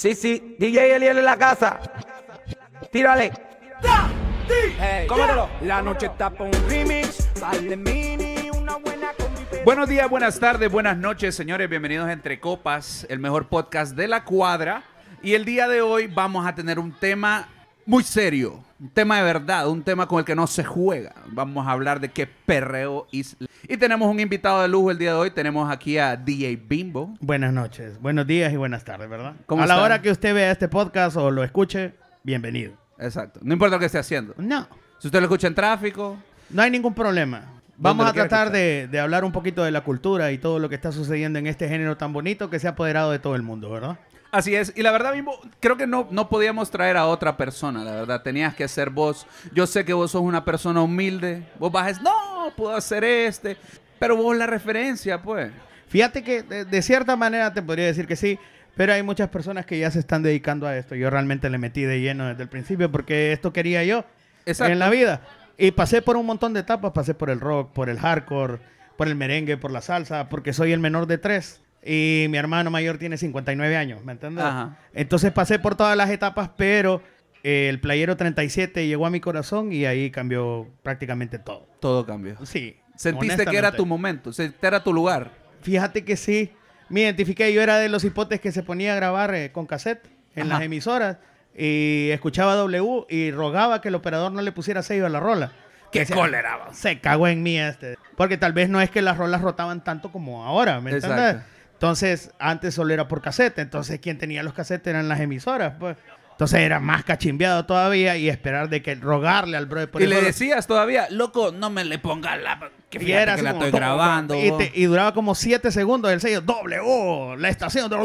Sí, sí, DJ Eliel en la casa. Tírale. Hey, Cómetelo. La noche está pa' un remix. Mini, una buena. Buenos días, buenas tardes, buenas noches, señores. Bienvenidos a Entre Copas, el mejor podcast de la cuadra. Y el día de hoy vamos a tener un tema muy serio, un tema de verdad, un tema con el que no se juega. Vamos a hablar de qué perreo is. Y tenemos un invitado de lujo el día de hoy. Tenemos aquí a DJ Bimbo. Buenas noches, buenos días y buenas tardes, ¿verdad? ¿Cómo a la hora que usted vea este podcast o lo escuche, bienvenido. Exacto. No importa lo que esté haciendo. No, Si usted lo escucha en tráfico, no hay ningún problema. Vamos a tratar de, de hablar un poquito de la cultura y todo lo que está sucediendo en este género tan bonito que se ha apoderado de todo el mundo, ¿verdad? Así es, y la verdad, Bimbo, creo que no, no podíamos traer a otra persona, la verdad, tenías que ser vos. Yo sé que vos sos una persona humilde, vos decir, no, puedo hacer este, pero vos la referencia, pues. Fíjate que de, de cierta manera te podría decir que sí, pero hay muchas personas que ya se están dedicando a esto. Yo realmente le metí de lleno desde el principio porque esto quería yo Exacto. en la vida. Y pasé por un montón de etapas, pasé por el rock, por el hardcore, por el merengue, por la salsa, porque soy el menor de tres. Y mi hermano mayor tiene 59 años, ¿me entiendes? Ajá. Entonces pasé por todas las etapas, pero eh, el playero 37 llegó a mi corazón y ahí cambió prácticamente todo. Todo cambió. Sí. Sentiste que era tu momento, se- era tu lugar. Fíjate que sí. Me identifiqué. Yo era de los hipotes que se ponía a grabar eh, con cassette en Ajá. las emisoras y escuchaba W y rogaba que el operador no le pusiera sello a la rola. ¡Qué Decía, cólera! Se cagó en mí este. Porque tal vez no es que las rolas rotaban tanto como ahora, ¿me entiendes? Entonces, antes solo era por cassette. Entonces, quien tenía los cassettes eran las emisoras, pues. Entonces era más cachimbeado todavía y esperar de que rogarle al brother por Y le decías todavía, loco, no me le pongas la... Que y era que la como, estoy "Do- grabando. Y, vos". te- y duraba como 7 segundos el sello W, la estación de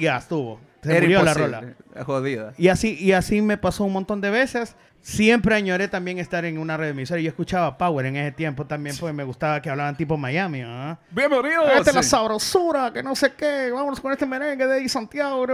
ya estuvo. Se Era murió la rola. Jodida. Y así, y así me pasó un montón de veces. Siempre añoré también estar en una red emisora. Yo escuchaba Power en ese tiempo también, porque me gustaba que hablaban tipo Miami. ¿ah? Bienvenido. Esta es la sabrosura, que no sé qué. Vámonos con este merengue de Santiago.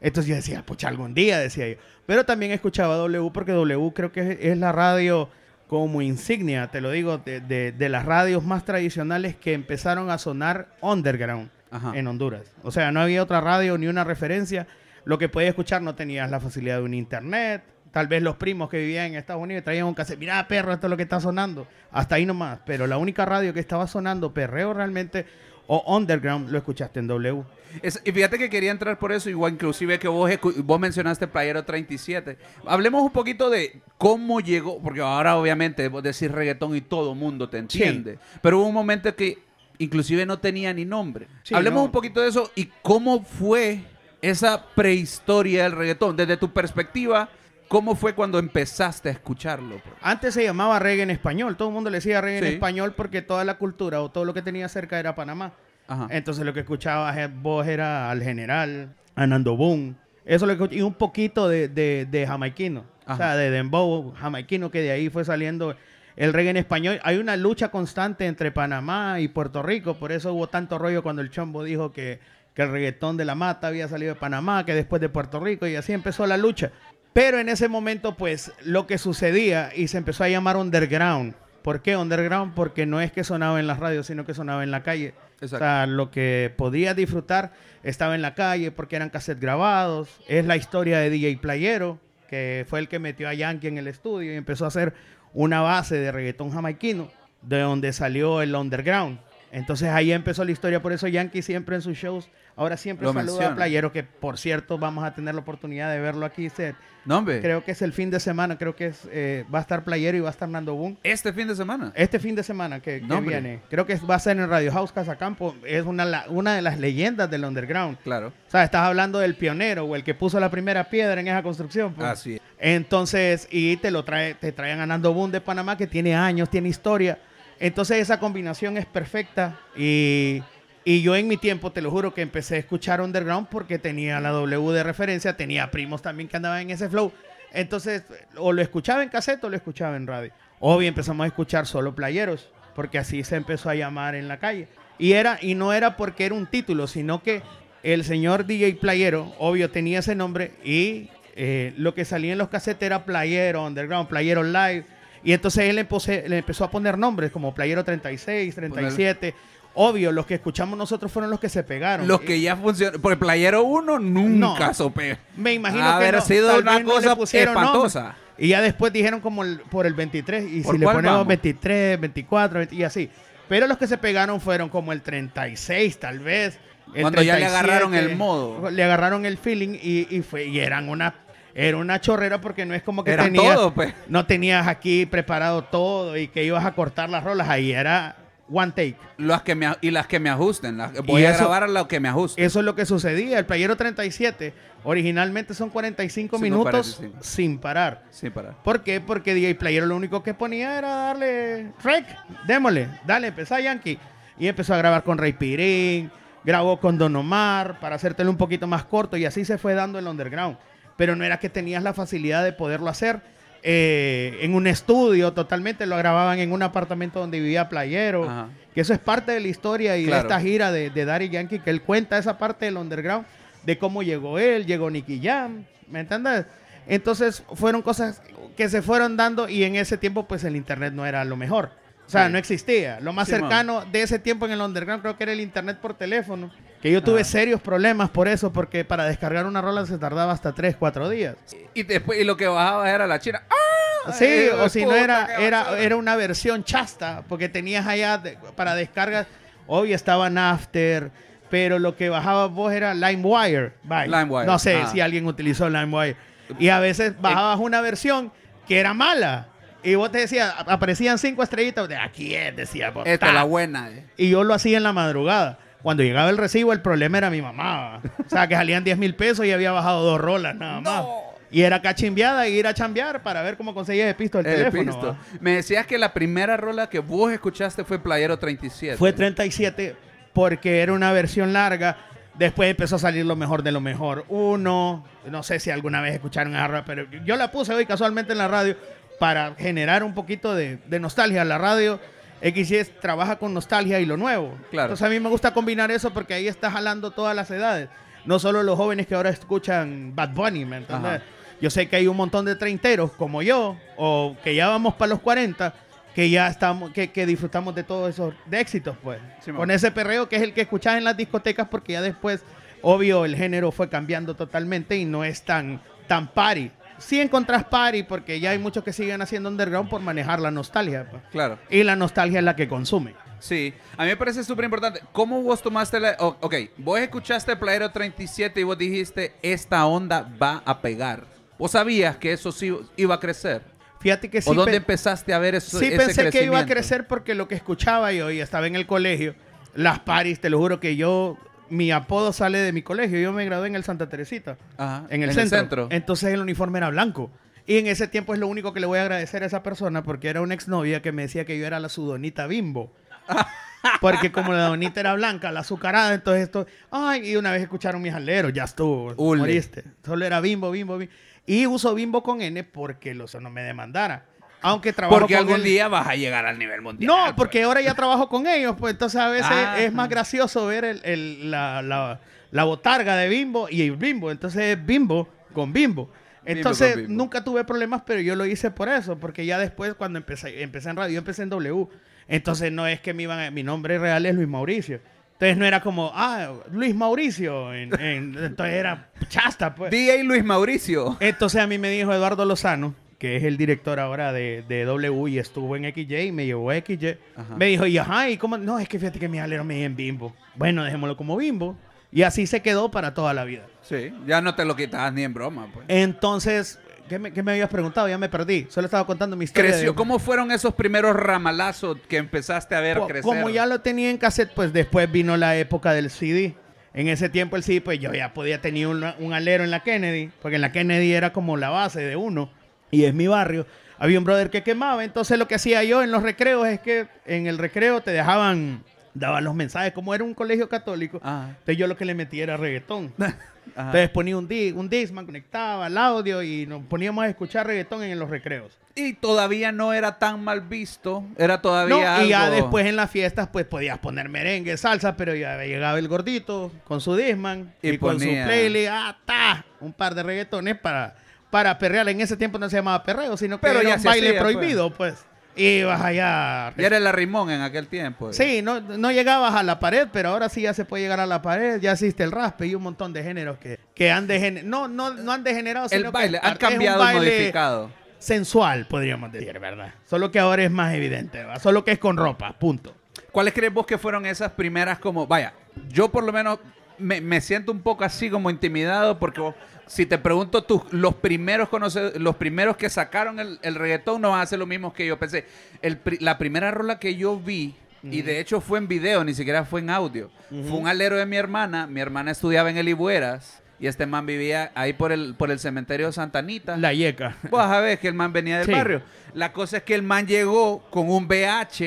Entonces yo decía, pucha, algún día, decía yo. Pero también escuchaba W, porque W creo que es, es la radio como insignia, te lo digo, de, de- de las radios más tradicionales que empezaron a sonar underground Ajá. en Honduras. O sea, no había otra radio ni una referencia. Lo que podías escuchar no tenías la facilidad de un internet. Tal vez los primos que vivían en Estados Unidos traían un cassette. Mira, perro, esto es lo que está sonando. Hasta ahí nomás. Pero la única radio que estaba sonando perreo realmente o underground lo escuchaste en W. Es- y fíjate que quería entrar por eso, igual inclusive que vos, vos mencionaste Playero 37. Hablemos un poquito de cómo llegó, porque ahora obviamente vos decís reggaetón y todo mundo te entiende, pero hubo un momento que inclusive no tenía ni nombre. Sí, Hablemos no. un poquito de eso y cómo fue esa prehistoria del reggaetón, desde tu perspectiva, cómo fue cuando empezaste a escucharlo. Antes se llamaba reggae en español. Todo el mundo le decía reggae Sí. en español porque toda la cultura o todo lo que tenía cerca era Panamá. Ajá. Entonces lo que escuchabas vos era al general, a Nando Boom. Eso lo escuch- y un poquito de, de, de jamaiquino. O sea, de dembow jamaiquino, que de ahí fue saliendo el reggae en español. Hay una lucha constante entre Panamá y Puerto Rico. Por eso hubo tanto rollo cuando el Chombo dijo que, que el reggaetón de la mata había salido de Panamá, que después de Puerto Rico. Y así empezó la lucha. Pero en ese momento, pues, lo que sucedía y se empezó a llamar underground. ¿Por qué underground? Porque no es que sonaba en las radios, sino que sonaba en la calle. Exacto. O sea, lo que podía disfrutar estaba en la calle porque eran cassettes grabados. Es la historia de DJ Playero, que fue el que metió a Yankee en el estudio y empezó a hacer una base de reggaetón jamaiquino, de donde salió el underground. Entonces ahí empezó la historia, por eso Yankee siempre en sus shows, ahora siempre Lo saluda menciona. a Playero, que por cierto vamos a tener la oportunidad de verlo aquí. se- No, hombre. Creo que es el fin de semana, creo que es, eh, va a estar Playero y va a estar Nando Boom. Este fin de semana. Este fin de semana que, que No, viene, creo que va a ser en Radio House Casacampo. Es una, la- una de las leyendas del underground. Claro. O sea, estás hablando del pionero o el que puso la primera piedra en esa construcción. pues. Así es. Entonces, y te lo trae, te traen a Nando Boom de Panamá, que tiene años, tiene historia. Entonces, esa combinación es perfecta. Y, y yo en mi tiempo, te lo juro, que empecé a escuchar underground porque tenía la W de referencia, tenía primos también que andaban en ese flow. Entonces, o lo escuchaba en cassette o lo escuchaba en radio. Obvio, empezamos a escuchar solo playeros, porque así se empezó a llamar en la calle. Y, era, y no era porque era un título, sino que el señor DJ Playero, obvio, tenía ese nombre y eh, lo que salía en los cassettes era Playero Underground, Playero Live. Y entonces él empose- le empezó a poner nombres como Playero 36, 37. obvio, los que escuchamos nosotros fueron los que se pegaron. Los que ya funcionan. Por el Playero 1 nunca No. Me imagino que haber no, sido una no cosa pusieron nombre. espantosa. Y ya después dijeron como el- por el 23. Y ¿Por si le ponemos vamos? 23, 24 20 y así. Pero los que se pegaron fueron como el 36, tal vez. el Cuando ya le agarraron el modo. Le agarraron el feeling y, y fue, y eran una. Era una chorrera porque no es como que Era tenías, todo, pues. no tenías aquí preparado todo y que ibas a cortar las rolas. Ahí era one take. Las que me, y las que me ajusten. las- voy a eso- grabar a lo que me ajuste. Eso es lo que sucedía. El playero 37 originalmente son 45 Sí, minutos 45. sin parar. Sí, para. ¿Por qué? Porque DJ Playero lo único que ponía era darle rec, démosle, dale, empezó Yankee. Y empezó a grabar con Rey Pirín, grabó con Don Omar para hacértelo un poquito más corto y así se fue dando el underground. Pero no era que tenías la facilidad de poderlo hacer eh, en un estudio totalmente, lo grababan en un apartamento donde vivía Playero. Ajá. Que eso es parte de la historia y Claro. de esta gira de, de Daddy Yankee, que él cuenta esa parte del underground, de cómo llegó él, llegó Nicky Jam, ¿me entiendes? Entonces fueron cosas que se fueron dando y en ese tiempo pues el internet no era lo mejor. O sea, Sí. no existía. Lo más Sí, man. cercano de ese tiempo en el underground creo que era el internet por teléfono. Que yo tuve Ah. serios problemas por eso, porque para descargar una rola se tardaba hasta 3, 4 días. Y después, y lo que bajaba era la china. ¡Ah! Sí, Eh, o si no era, era, era una versión chasta, porque tenías allá de- para descargas, obvio estaba After, pero lo que bajabas vos era LimeWire. LimeWire, No sé ah. si alguien utilizó LimeWire. Y a veces bajabas una versión que era mala. Y vos te decías, ap- aparecían cinco estrellitas, de aquí es, decía. Esta ta. es la buena. eh. Y yo lo hacía en la madrugada. Cuando llegaba el recibo, el problema era mi mamá. O sea, que salían 10 mil pesos y había bajado dos rolas nada más. Y era cachimbiada y ir a chambear para ver cómo conseguías el pisto del El teléfono. Me decías que la primera rola que vos escuchaste fue Playero 37. Fue 37 porque era una versión larga. Después empezó a salir lo mejor de lo mejor. Uno, no sé si alguna vez escucharon esa rola, pero yo la puse hoy casualmente en la radio para generar un poquito de, de nostalgia. La radio XS trabaja con nostalgia y lo nuevo. Claro. Entonces a mí me gusta combinar eso porque ahí está jalando todas las edades. No solo los jóvenes que ahora escuchan Bad Bunny, ¿me entiendes? Ajá. Yo sé que hay un montón de treinteros como yo, o que ya vamos para los 40, que ya estamos, que, que disfrutamos de todos esos de éxitos, pues. Sí. Con ese perreo que es el que escuchás en las discotecas, porque ya después, obvio, el género fue cambiando totalmente y no es tan, tan party. Sí encontrás party, porque ya hay muchos que siguen haciendo underground por manejar la nostalgia. Claro. Y la nostalgia es la que consume. Sí, a mí me parece súper importante. ¿Cómo vos tomaste la... o- ok, vos escuchaste Playero 37 y vos dijiste, esta onda va a pegar. ¿Vos sabías que eso sí iba a crecer? Fíjate que sí. ¿O dónde pe- empezaste a ver eso, Sí ese pensé que iba a crecer porque lo que escuchaba yo y estaba en el colegio, las paris, te lo juro que yo, mi apodo sale de mi colegio, yo me gradué en el Santa Teresita, Ajá, en el, centro. Entonces el uniforme era blanco. Y en ese tiempo es lo único que le voy a agradecer a esa persona porque era una exnovia que me decía que yo era la sudonita bimbo. Porque como la donita era blanca, la azucarada, entonces esto... Ay, y una vez escucharon mis aleros, ya estuvo, Ule. moriste. Solo era bimbo, bimbo, bimbo. Y uso bimbo con N porque lo no me demandara. Aunque trabajo Porque con algún él- día vas a llegar al nivel mundial. no, pues. porque ahora ya trabajo con ellos, pues entonces a veces Ah, es más gracioso ver el, el- la, la- la botarga de Bimbo y el Bimbo. Entonces es Bimbo con Bimbo. Entonces Bimbo. nunca tuve problemas, pero yo lo hice por eso, porque ya después cuando empecé, empecé en radio, yo empecé en W. Entonces no es que me iban a- mi nombre real es Luis Mauricio. Entonces no era como, ah, Luis Mauricio. en- en- entonces era chasta, pues. DJ Luis Mauricio. Entonces a mí me dijo Eduardo Lozano, que es el director ahora de, de W y estuvo en XY y me llevó a XY. Ajá. Me dijo, y ajá, ¿y cómo? No, es que fíjate que mi alero me en Bimbo. Bueno, dejémoslo como Bimbo. Y así se quedó para toda la vida. Sí, ya no te lo quitabas ni en broma, pues. Entonces, ¿qué me, qué me habías preguntado? Ya me perdí. Solo estaba contando mi historia. Creció. de- ¿Cómo fueron esos primeros ramalazos que empezaste a ver Co- crecer? Como ya lo tenía en cassette, pues después vino la época del CD. En ese tiempo el CD, pues yo ya podía tener un, un alero en la Kennedy, porque en la Kennedy era como la base de uno, y es mi barrio. Había un brother que quemaba, entonces lo que hacía yo en los recreos es que en el recreo te dejaban, daban los mensajes, como era un colegio católico, Ajá. entonces yo lo que le metía era reggaetón. Ajá. Entonces ponía un, di un Discman, conectaba el audio y nos poníamos a escuchar reggaetón en los recreos. Y todavía no era tan mal visto. Era todavía No, y ya después en las fiestas, pues podías poner merengue, salsa, pero ya llegaba el gordito con su Disman Y y, con su playlist, ah, ta, un par de reggaetones para, para perrear. En ese tiempo no se llamaba perreo, sino que Pero era ya un se baile hacía, pues. prohibido, pues. Ibas allá. Ya era el arrimón en aquel tiempo. Sí, no, no llegabas a la pared, pero ahora sí ya se puede llegar a la pared. Ya existe el raspe y un montón de géneros que, que han degenerado. No, no, no han degenerado, El sino que baile, es han un cambiado, baile modificado. Sensual, podríamos decir, ¿verdad? Solo que ahora es más evidente, ¿va? Solo que es con ropa, punto. ¿Cuáles crees vos que fueron esas primeras como, vaya, yo por lo menos me, me siento un poco así como intimidado porque vos- si te pregunto tú, los primeros conoce- los primeros que sacaron el, el reggaetón no van a ser los mismos que yo pensé. El la primera rola que yo vi, y de hecho fue en video, ni siquiera fue en audio, fue un alero de mi hermana, mi hermana estudiaba en el Ibueras y este man vivía ahí por el, por el cementerio de Santa Anita. La yeca. Vos a ver que el man venía del Sí. barrio. La cosa es que el man llegó con un BH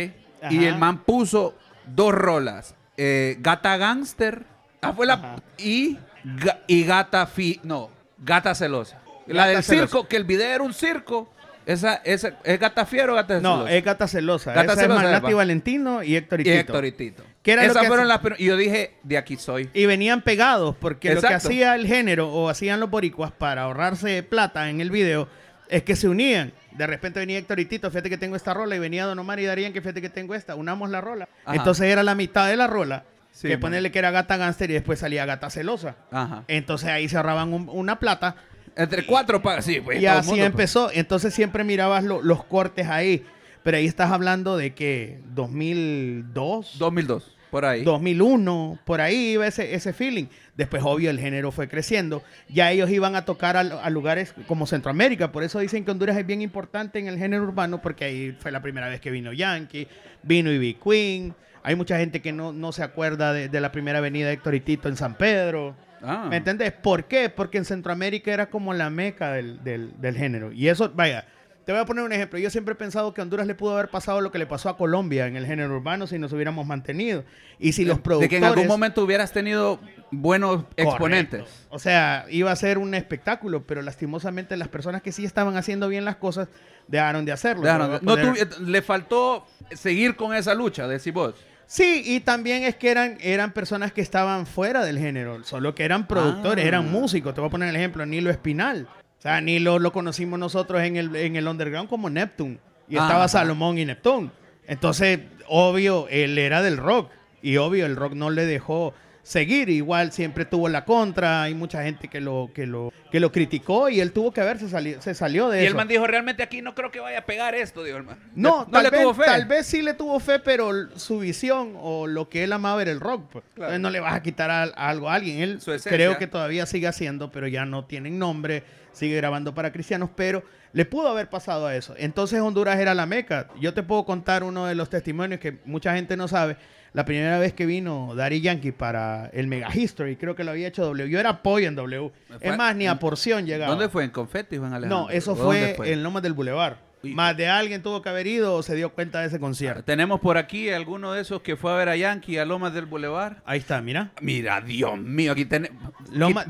y Ajá. el man puso dos rolas. eh, Gata Gangster. Ah, fue la. Y, ga- y Gata Fi. No, Gata Celosa. La Gata del Celosa. circo, que el video era un circo. Esa, esa, ¿Es Gata Fiero o Gata No, Celosa? es Gata Celosa. Gata Esa Celosa, es Manati. Valentino y Héctor y y Tito. Héctor y Tito. ¿Qué era Esas fueron las. Y yo dije, de aquí soy. Y venían pegados, porque lo que hacía el género o hacían los boricuas para ahorrarse plata en el video es que se unían. De repente venía Héctor y Tito, fíjate que tengo esta rola, y venía Don Omar y Darían, que fíjate que tengo esta, unamos la rola. Ajá. Entonces era la mitad de la rola, Sí, que ponerle que era Gata Gangster y después salía Gata Celosa. Ajá. Entonces ahí se ahorraban un- una plata Entre cuatro pagas. Sí, pues. y todo el así mundo, pues. empezó. Entonces siempre mirabas lo- los cortes ahí. Pero ahí estás hablando de que 2002, 2002. Por ahí. 2001, por ahí iba ese, ese feeling. Después, obvio, el género fue creciendo. Ya ellos iban a tocar a, a lugares como Centroamérica. Por eso dicen que Honduras es bien importante en el género urbano, porque ahí fue la primera vez que vino Yankee, vino Ivy Queen. Hay mucha gente que no, no se acuerda de, de la primera avenida de Héctor y Tito en San Pedro. Ah. ¿Me entendés? ¿Por qué? Porque en Centroamérica era como la meca del, del- del género. Y eso, vaya, te voy a poner un ejemplo. Yo siempre he pensado que a Honduras le pudo haber pasado lo que le pasó a Colombia en el género urbano si nos hubiéramos mantenido. Y si los De productores... que en algún momento hubieras tenido buenos exponentes. O sea, iba a ser un espectáculo, pero lastimosamente las personas que sí estaban haciendo bien las cosas dejaron de hacerlo. Dejaron de- no tuvi- le faltó seguir con esa lucha, decís vos. Sí, y también es que eran, eran personas que estaban fuera del género, solo que eran productores, Ah. eran músicos. Te voy a poner el ejemplo, Nilo Espinal. O sea, Nilo lo conocimos nosotros en el, en el underground como Neptune. Y Ah, estaba. Salomón y Neptune. Entonces, obvio, él era del rock. Y obvio, el rock no le dejó seguir. Igual siempre tuvo la contra. Hay mucha gente que lo, que lo, que lo criticó y él tuvo que ver, se salió, se salió de Y eso. el man dijo, realmente aquí no creo que vaya a pegar esto, dijo el man. No, no tal, le vez, tuvo fe. tal vez sí le tuvo fe, pero su visión o lo que él amaba era el rock. pues. Claro. Entonces no le vas a quitar a, a algo a alguien. Él creo que todavía sigue haciendo, pero ya no tienen nombre, sigue grabando para cristianos, pero le pudo haber pasado a eso. Entonces Honduras era la meca. Yo te puedo contar uno de los testimonios que mucha gente no sabe. La primera vez que vino Daddy Yankee para el Mega History, creo que lo había hecho W. Yo era apoyo en W. Es más, ni a porción llegaba. ¿Dónde fue? ¿En Confetti o en Alejandro? No, eso ¿O dónde fue, en Lomas del Boulevard. Más de alguien tuvo que haber ido o se dio cuenta de ese concierto. Tenemos por aquí alguno de esos que fue a ver a Yankee a Lomas del Boulevard. Ahí está, mira. Mira, Dios mío, aquí tenemos...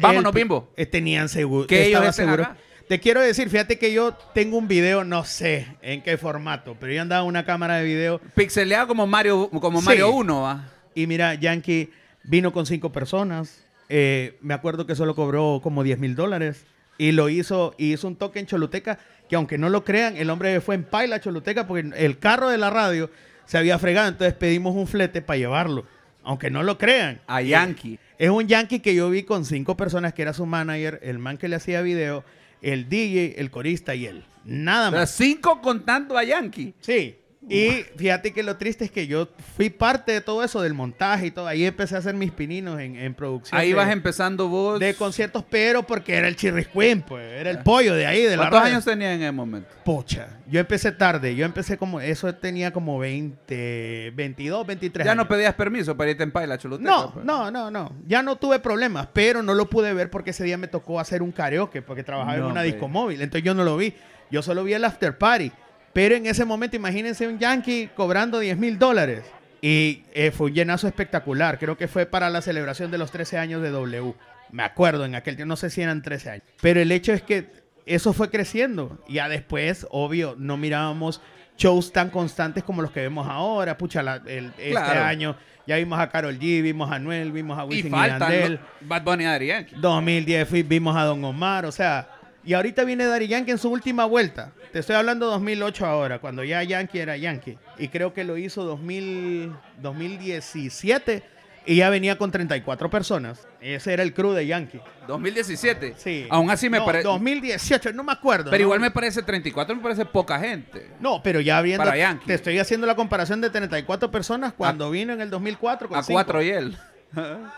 Vámonos, el- Bimbo. eh, Tenían seguro. Que ellos estaba seguro. acá. Te quiero decir, fíjate que yo tengo un video, no sé en qué formato, pero yo andaba una cámara de video Pixeleado como Mario, como Sí. Mario 1, ¿va? y mira, Yankee vino con cinco personas. Eh, me acuerdo que solo cobró como 10 mil dólares y lo hizo, y hizo un toque en Choluteca que aunque no lo crean, el hombre fue en paila Choluteca porque el carro de la radio se había fregado, entonces pedimos un flete para llevarlo. Aunque no lo crean. A Yankee. Es un Yankee que yo vi con cinco personas, que era su manager, el man que le hacía video, el DJ, el corista y él. Nada más. cinco contando a Yankee. Sí. Y fíjate que lo triste es que yo fui parte de todo eso, del montaje y todo. Ahí empecé a hacer mis pininos en, en producción. Ahí de, vas empezando vos. de conciertos, pero porque era el chirriscuín, pues. Era el pollo de ahí, de la ¿Cuántos radio. años tenía en ese momento? Pocha. Yo empecé tarde. Yo empecé como... Eso tenía como 20, 22, 23 Ya años. no pedías permiso para irte en paila, choluteca. No, pues. no, no, no. Ya no tuve problemas, pero no lo pude ver porque ese día me tocó hacer un karaoke porque trabajaba en No, una hombre. disco móvil. Entonces yo no lo vi. Yo solo vi el after party. Pero en ese momento, imagínense un yankee cobrando 10 mil dólares. Y eh, fue un llenazo espectacular. Creo que fue para la celebración de los 13 años de W. Me acuerdo en aquel tiempo, no sé si eran 13 años. Pero el hecho es que eso fue creciendo. Ya después, obvio, no mirábamos shows tan constantes como los que vemos ahora. Pucha, la- el- este Claro. año ya vimos a Carol G, vimos a Anuel, vimos a Y Wisin y, faltan Yandel. Bad Bunny y Yankee. 2010 fui- vimos a Don Omar, o sea, Y ahorita viene Daddy Yankee en su última vuelta. Te estoy hablando 2008 ahora, cuando ya Yankee era Yankee. Y creo que lo hizo 2000, 2017 y ya venía con 34 personas. Ese era el crew de Yankee. 2017. Sí. Aún así me No, parece. 2018, no me acuerdo. Pero ¿no? igual me parece 34, me parece poca gente. No, pero ya viendo. Para Yankee. Te estoy haciendo la comparación de 34 personas cuando vino en el 2004. Con A cinco. cuatro y él.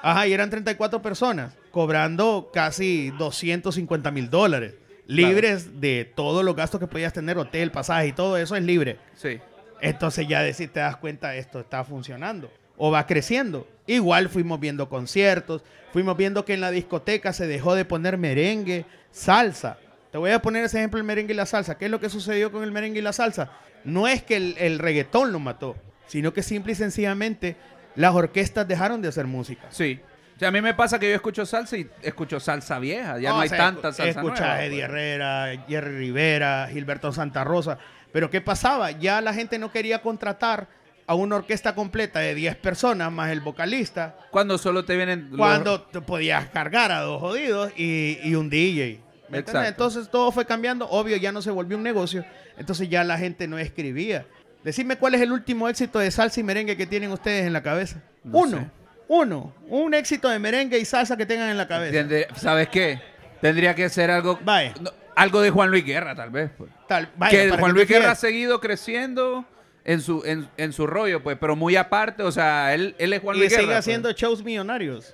Ajá, y eran 34 personas, cobrando casi 250 mil dólares. Libres de todos los gastos que podías tener, hotel, pasaje y todo eso es libre. Sí. Entonces ya decir, te das cuenta, esto está funcionando o va creciendo. Igual fuimos viendo conciertos, fuimos viendo que en la discoteca se dejó de poner merengue, salsa. Te voy a poner ese ejemplo, el merengue y la salsa. ¿Qué es lo que sucedió con el merengue y la salsa? No es que el, el reggaetón lo mató, sino que simple y sencillamente las orquestas dejaron de hacer música. Sí. Sea, a mí me pasa que yo escucho salsa y escucho salsa vieja. Ya no, hay sea, tanta salsa Escucha nueva, a Eddie pues. Herrera, Jerry Rivera, Gilberto Santa Rosa. Pero ¿qué pasaba? Ya la gente no quería contratar a una orquesta completa de 10 personas más el vocalista Cuando solo te vienen. los- cuando te podías cargar a dos jodidos y, y un DJ. ¿me entiendes? Exacto. Entonces todo fue cambiando. Obvio, ya no se volvió un negocio. Entonces ya la gente no escribía. Decime cuál es el último éxito de salsa y merengue que tienen ustedes en la cabeza. No uno. sé. Uno. Un éxito de merengue y salsa que tengan en la cabeza. Tendría- ¿Sabes qué? Tendría que ser algo. Vaya. no, algo de Juan Luis Guerra, tal vez. pues. Tal, vaya, que para Juan que Luis Guerra ha seguido creciendo en su, en, en su rollo, pues, pero muy aparte, o sea, él, él es Juan y Luis sigue Guerra. pues. haciendo shows millonarios.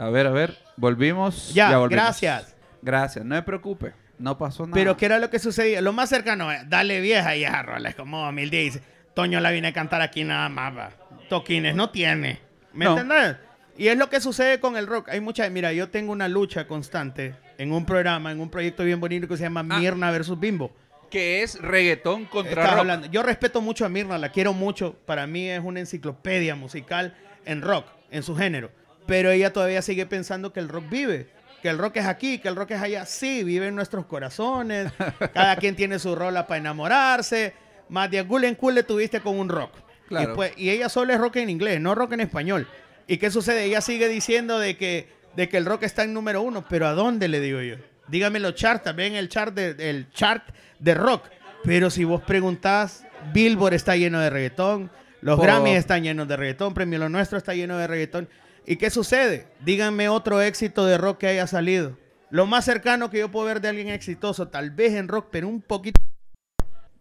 A ver, a ver, volvimos. Ya, volvimos. gracias. Gracias, no me preocupe, no pasó nada. Pero ¿qué era lo que sucedía? Lo más cercano es, dale vieja y a roles como 2010. Dice, Toño la viene a cantar aquí nada más, va. Toquines no tiene. ¿Me No. entiendes? Y es lo que sucede con el rock. Hay mucha, mira, yo tengo una lucha constante en un programa, en un proyecto bien bonito que se llama Ah. Mirna versus Bimbo. Que es reggaetón contra rock. hablando- Yo respeto mucho a Mirna, la quiero mucho. Para mí es una enciclopedia musical en rock, en su género. Pero ella todavía sigue pensando que el rock vive. Que el rock es aquí, que el rock es allá. Sí, vive en nuestros corazones. Cada quien tiene su rola para enamorarse. Más de Gulen Cool le tuviste con un rock. Claro. Y, pues- y ella solo es rock en inglés, no rock en español. ¿Y qué sucede? Ella sigue diciendo de que, de que el rock está en número uno. Pero ¿a dónde le digo yo? Dígame los charts, también el chart de, el chart de rock. Pero si vos preguntás, Billboard está lleno de reggaetón, los. Grammys están llenos de reggaetón, Premio Lo Nuestro está lleno de reggaetón. ¿Y qué sucede? Díganme otro éxito de rock que haya salido. Lo más cercano que yo puedo ver de alguien exitoso, tal vez en rock, pero un poquito.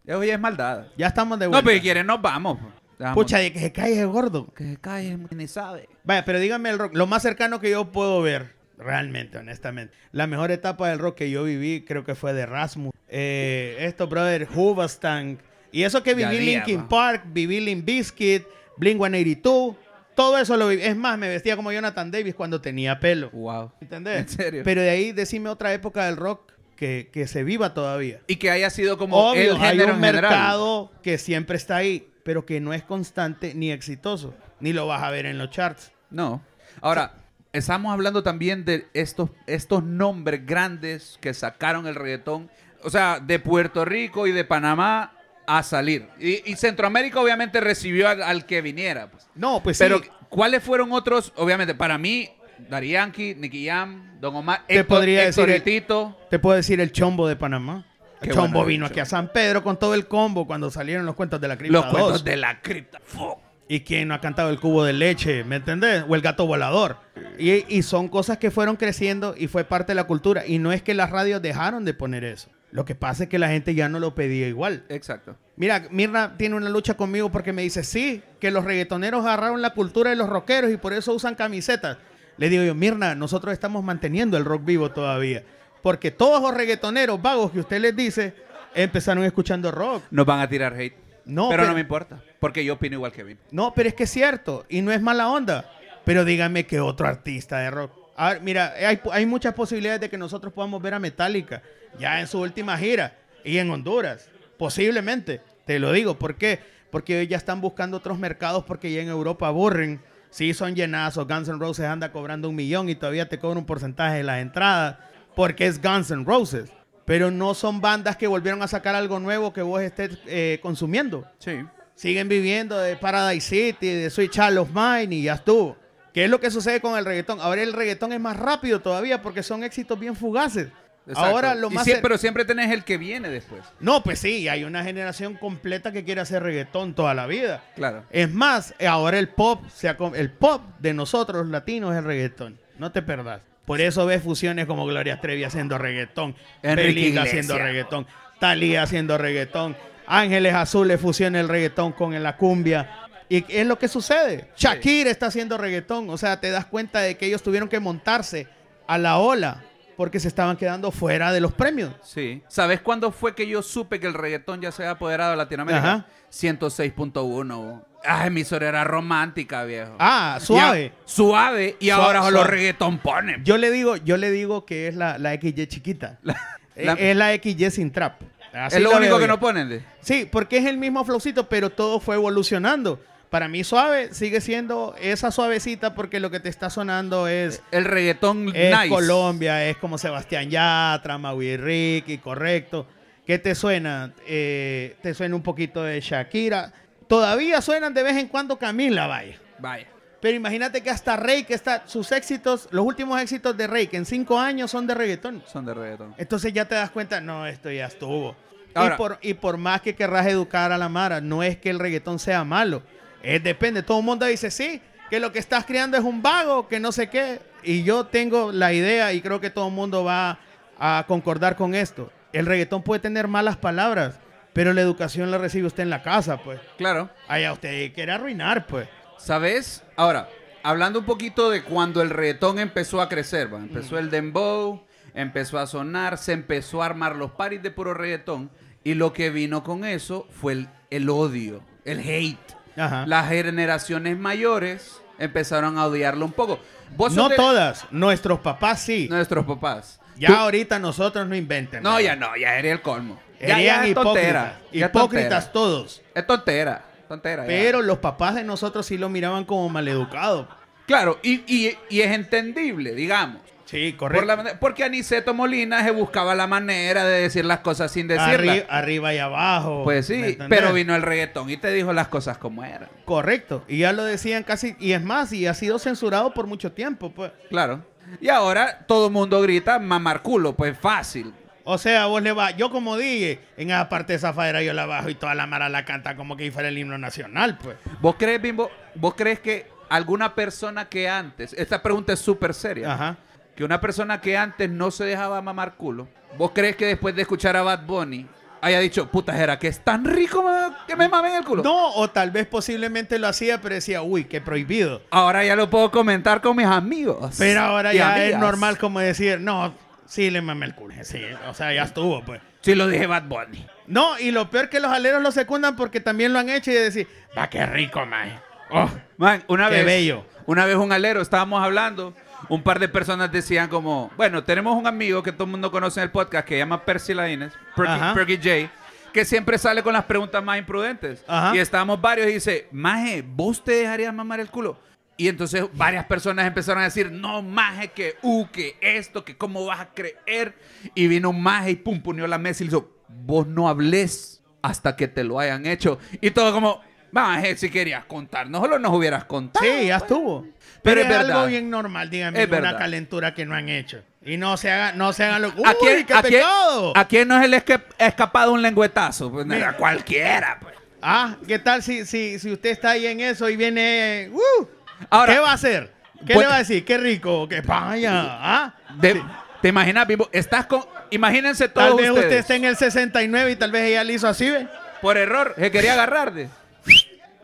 Eso ya es maldad. Ya estamos de No, vuelta. pero si quieren nos vamos. Dejamos- Pucha, de que se cae el gordo. Que se calle, ni sabe. Vaya, pero dígame el rock. Lo más cercano que yo puedo ver, realmente, honestamente. La mejor etapa del rock que yo viví, creo que fue de Rasmus. Eh, esto, brother, Hoobastank. Y eso que viví Linkin. Park, viví Limp Bizkit, Blink 182. Todo eso lo viví. Es más, me vestía como Jonathan Davis cuando tenía pelo. Wow. ¿Entendés? ¿En serio? Pero de ahí decime otra época del rock que, que se viva todavía. Y que haya sido como Obvio, el hay género un en general. mercado que siempre está ahí, pero que no es constante ni exitoso. Ni lo vas a ver en los charts. No. Ahora, estamos hablando también de estos, estos nombres grandes que sacaron el reggaetón. O sea, de Puerto Rico y de Panamá a salir. Y, y Centroamérica obviamente recibió al, al que viniera. pues. No, pues Pero, sí. ¿cuáles fueron otros? Obviamente, para mí, Dari Yankee, Nicky Jam, Don Omar, Te podría decir el- Tito. Te puedo decir el chombo de Panamá. Qué chombo bueno vino aquí a San Pedro con todo el combo cuando salieron los cuentos de la cripta Los cuentos 2. de la cripta. Fuck. ¿Y quién no ha cantado el cubo de leche? ¿Me entendés? O el gato volador. Y, y son cosas que fueron creciendo y fue parte de la cultura. Y no es que las radios dejaron de poner eso. Lo que pasa es que la gente ya no lo pedía igual. Exacto. Mira, Mirna tiene una lucha conmigo porque me dice, sí, que los reggaetoneros agarraron la cultura de los rockeros y por eso usan camisetas. Le digo yo, Mirna, nosotros estamos manteniendo el rock vivo todavía. Porque todos los reggaetoneros vagos que usted les dice empezaron escuchando rock. Nos van a tirar hate. No, pero pero- no me importa. Porque yo opino igual que Vin. No, pero es que es cierto y no es mala onda. Pero dígame que otro artista de rock. A ver, mira, hay, hay muchas posibilidades de que nosotros podamos ver a Metallica ya en su última gira y en Honduras. Posiblemente, te lo digo. ¿Por qué? Porque ellos ya están buscando otros mercados porque ya en Europa aburren. Sí, son llenazos. Guns N' Roses anda cobrando un millón y todavía te cobra un porcentaje de las entradas porque es Guns N' Roses. Pero no son bandas que volvieron a sacar algo nuevo que vos estés eh, consumiendo Sí. siguen viviendo de Paradise City, de Sweet Child of Mine y ya estuvo. ¿Qué es lo que sucede con el reggaetón? Ahora el reggaetón es más rápido todavía porque son éxitos bien fugaces. Exacto. Ahora lo más... sie- cer- pero siempre tenés el que viene después. No, pues sí, hay una generación completa que quiere hacer reggaetón toda la vida. Claro. Es más, ahora el pop, se ha com- el pop de nosotros los latinos es el reggaetón. No te perdas. Por eso ves fusiones como Gloria Trevi haciendo reggaetón, Belinda haciendo reggaetón, Talía haciendo reggaetón, Ángeles Azules fusiona el reggaetón con la cumbia. Y es lo que sucede. Shakira está haciendo reggaetón. O sea, te das cuenta de que ellos tuvieron que montarse a la ola porque se estaban quedando fuera de los premios. Sí. ¿Sabes cuándo fue que yo supe que el reggaetón ya se había apoderado de Latinoamérica? Ajá. 106.1. Ah, emisora era romántica, viejo. Ah, suave. Ya- suave. Y Suave, ahora los suave. reggaetón ponen. Yo le digo, yo le digo que es la, la XY chiquita. Eh, la- es la XY sin trap. Así es lo la único que no ponen. Sí, porque es el mismo flowcito, pero todo fue evolucionando. Para mí suave sigue siendo esa suavecita porque lo que te está sonando es, El reggaetón es nice. Colombia, es como Sebastián Yatra, Maui Ricky, correcto. ¿Qué te suena? Eh, te suena un poquito de Shakira. Todavía suenan de vez en cuando Camila, vaya. Vaya. Pero imagínate que hasta Rey, que está, sus éxitos, los últimos éxitos de Rey, que en cinco años son de reggaetón. Son de reggaetón. Entonces ya te das cuenta, no, esto ya estuvo. Ahora- y, por, y por más que querrás educar a la Mara, no es que el reggaetón sea malo. Depende. Todo el mundo dice, sí, que lo que estás creando es un vago, que no sé qué. Y yo tengo la idea y creo que todo el mundo va a concordar con esto. El reggaetón puede tener malas palabras, pero la educación la recibe usted en la casa, pues. Claro. Allá usted quiere arruinar, pues. ¿Sabes? Ahora, hablando un poquito de cuando el reggaetón empezó a crecer, ¿va? Mm. empezó el dembow, empezó a sonar, se empezó a armar los paris de puro reggaetón y lo que vino con eso fue el, el odio, el hate. Ajá. Las generaciones mayores empezaron a odiarlo un poco. Vos No todas, nuestros papás sí. Nuestros papás. Ya Tú- ahorita nosotros no inventen. No, nada. ya no, ya era el colmo. Ya, ya es hipócritas. Hipócritas todos. Es tontera. Tontera. ya. Pero los papás de nosotros sí lo miraban como maleducado. Claro, y, y- y es entendible, digamos. Sí, Por correcto. la manera- porque Aniceto Molina se buscaba la manera de decir las cosas sin decirlas. Arri- arriba y abajo. Pues ¿me sí, pero vino el reggaetón y te dijo las cosas como eran. Correcto. Y ya lo decían casi. Y es más, y ha sido censurado por mucho tiempo, pues. Claro. Y ahora todo el mundo grita mamar culo, pues fácil. O sea, vos le vas. Yo como dije, en esa parte de Zafadera yo la bajo y toda la mara la canta como que fuera el himno nacional, pues. ¿Vos crees, Bimbo? ¿Vos crees que alguna persona que antes, esta pregunta es súper seria, Ajá. Que una persona que antes no se dejaba mamar culo, ¿vos crees que después de escuchar a Bad Bunny haya dicho, puta, era que es tan rico que me mamen el culo? No, o tal vez posiblemente lo hacía, pero decía, uy, qué prohibido. Ahora ya lo puedo comentar con mis amigos. Pero ahora ya es normal como decir, no, sí le mamé el culo. Sí, o sea, ya estuvo, pues. Sí lo dije Bad Bunny. No, y lo peor que los aleros lo secundan porque también lo han hecho y de decir, va, qué rico, man. Oh, Man, una Qué vez. bello. Una vez un alero, estábamos hablando. Un par de personas decían como, bueno, tenemos un amigo que todo el mundo conoce en el podcast que se llama Percy Laines, Perky, J, que siempre sale con las preguntas más imprudentes. Ajá. Y estábamos varios y dice, Maje, ¿vos te dejarías mamar el culo? Y entonces varias personas empezaron a decir, no, Maje, que, uh, que esto, que cómo vas a creer. Y vino un Maje y pum, ponió la mesa y le hizo, vos no hables hasta que te lo hayan hecho. Y todo como, Maje, si querías contarnos, solo nos hubieras contado. sí, ya estuvo. Pero Pero, es es, verdad. algo bien normal, díganme, Es una verdad. calentura que no han hecho. Y no se hagan, no se hagan lo... ¡Uy, ¿A quién, qué a quién- pecado! a quién no esca- ha escapado un lengüetazo? Pues, Mira. a cualquiera. Pues. Ah, ¿qué tal si, si, si usted está ahí en eso y viene... ¡Uh! Ahora- ¿Qué va a hacer? ¿Qué Pues- le va a decir? ¡Qué rico! ¡Qué vaya! ¿Ah? De- ¿Te imaginas, Bimbo? Estás con... Imagínense todos Tal vez ustedes. usted esté en el 69 y tal vez ella le hizo así, ¿ve? Por error, se quería agarrar de...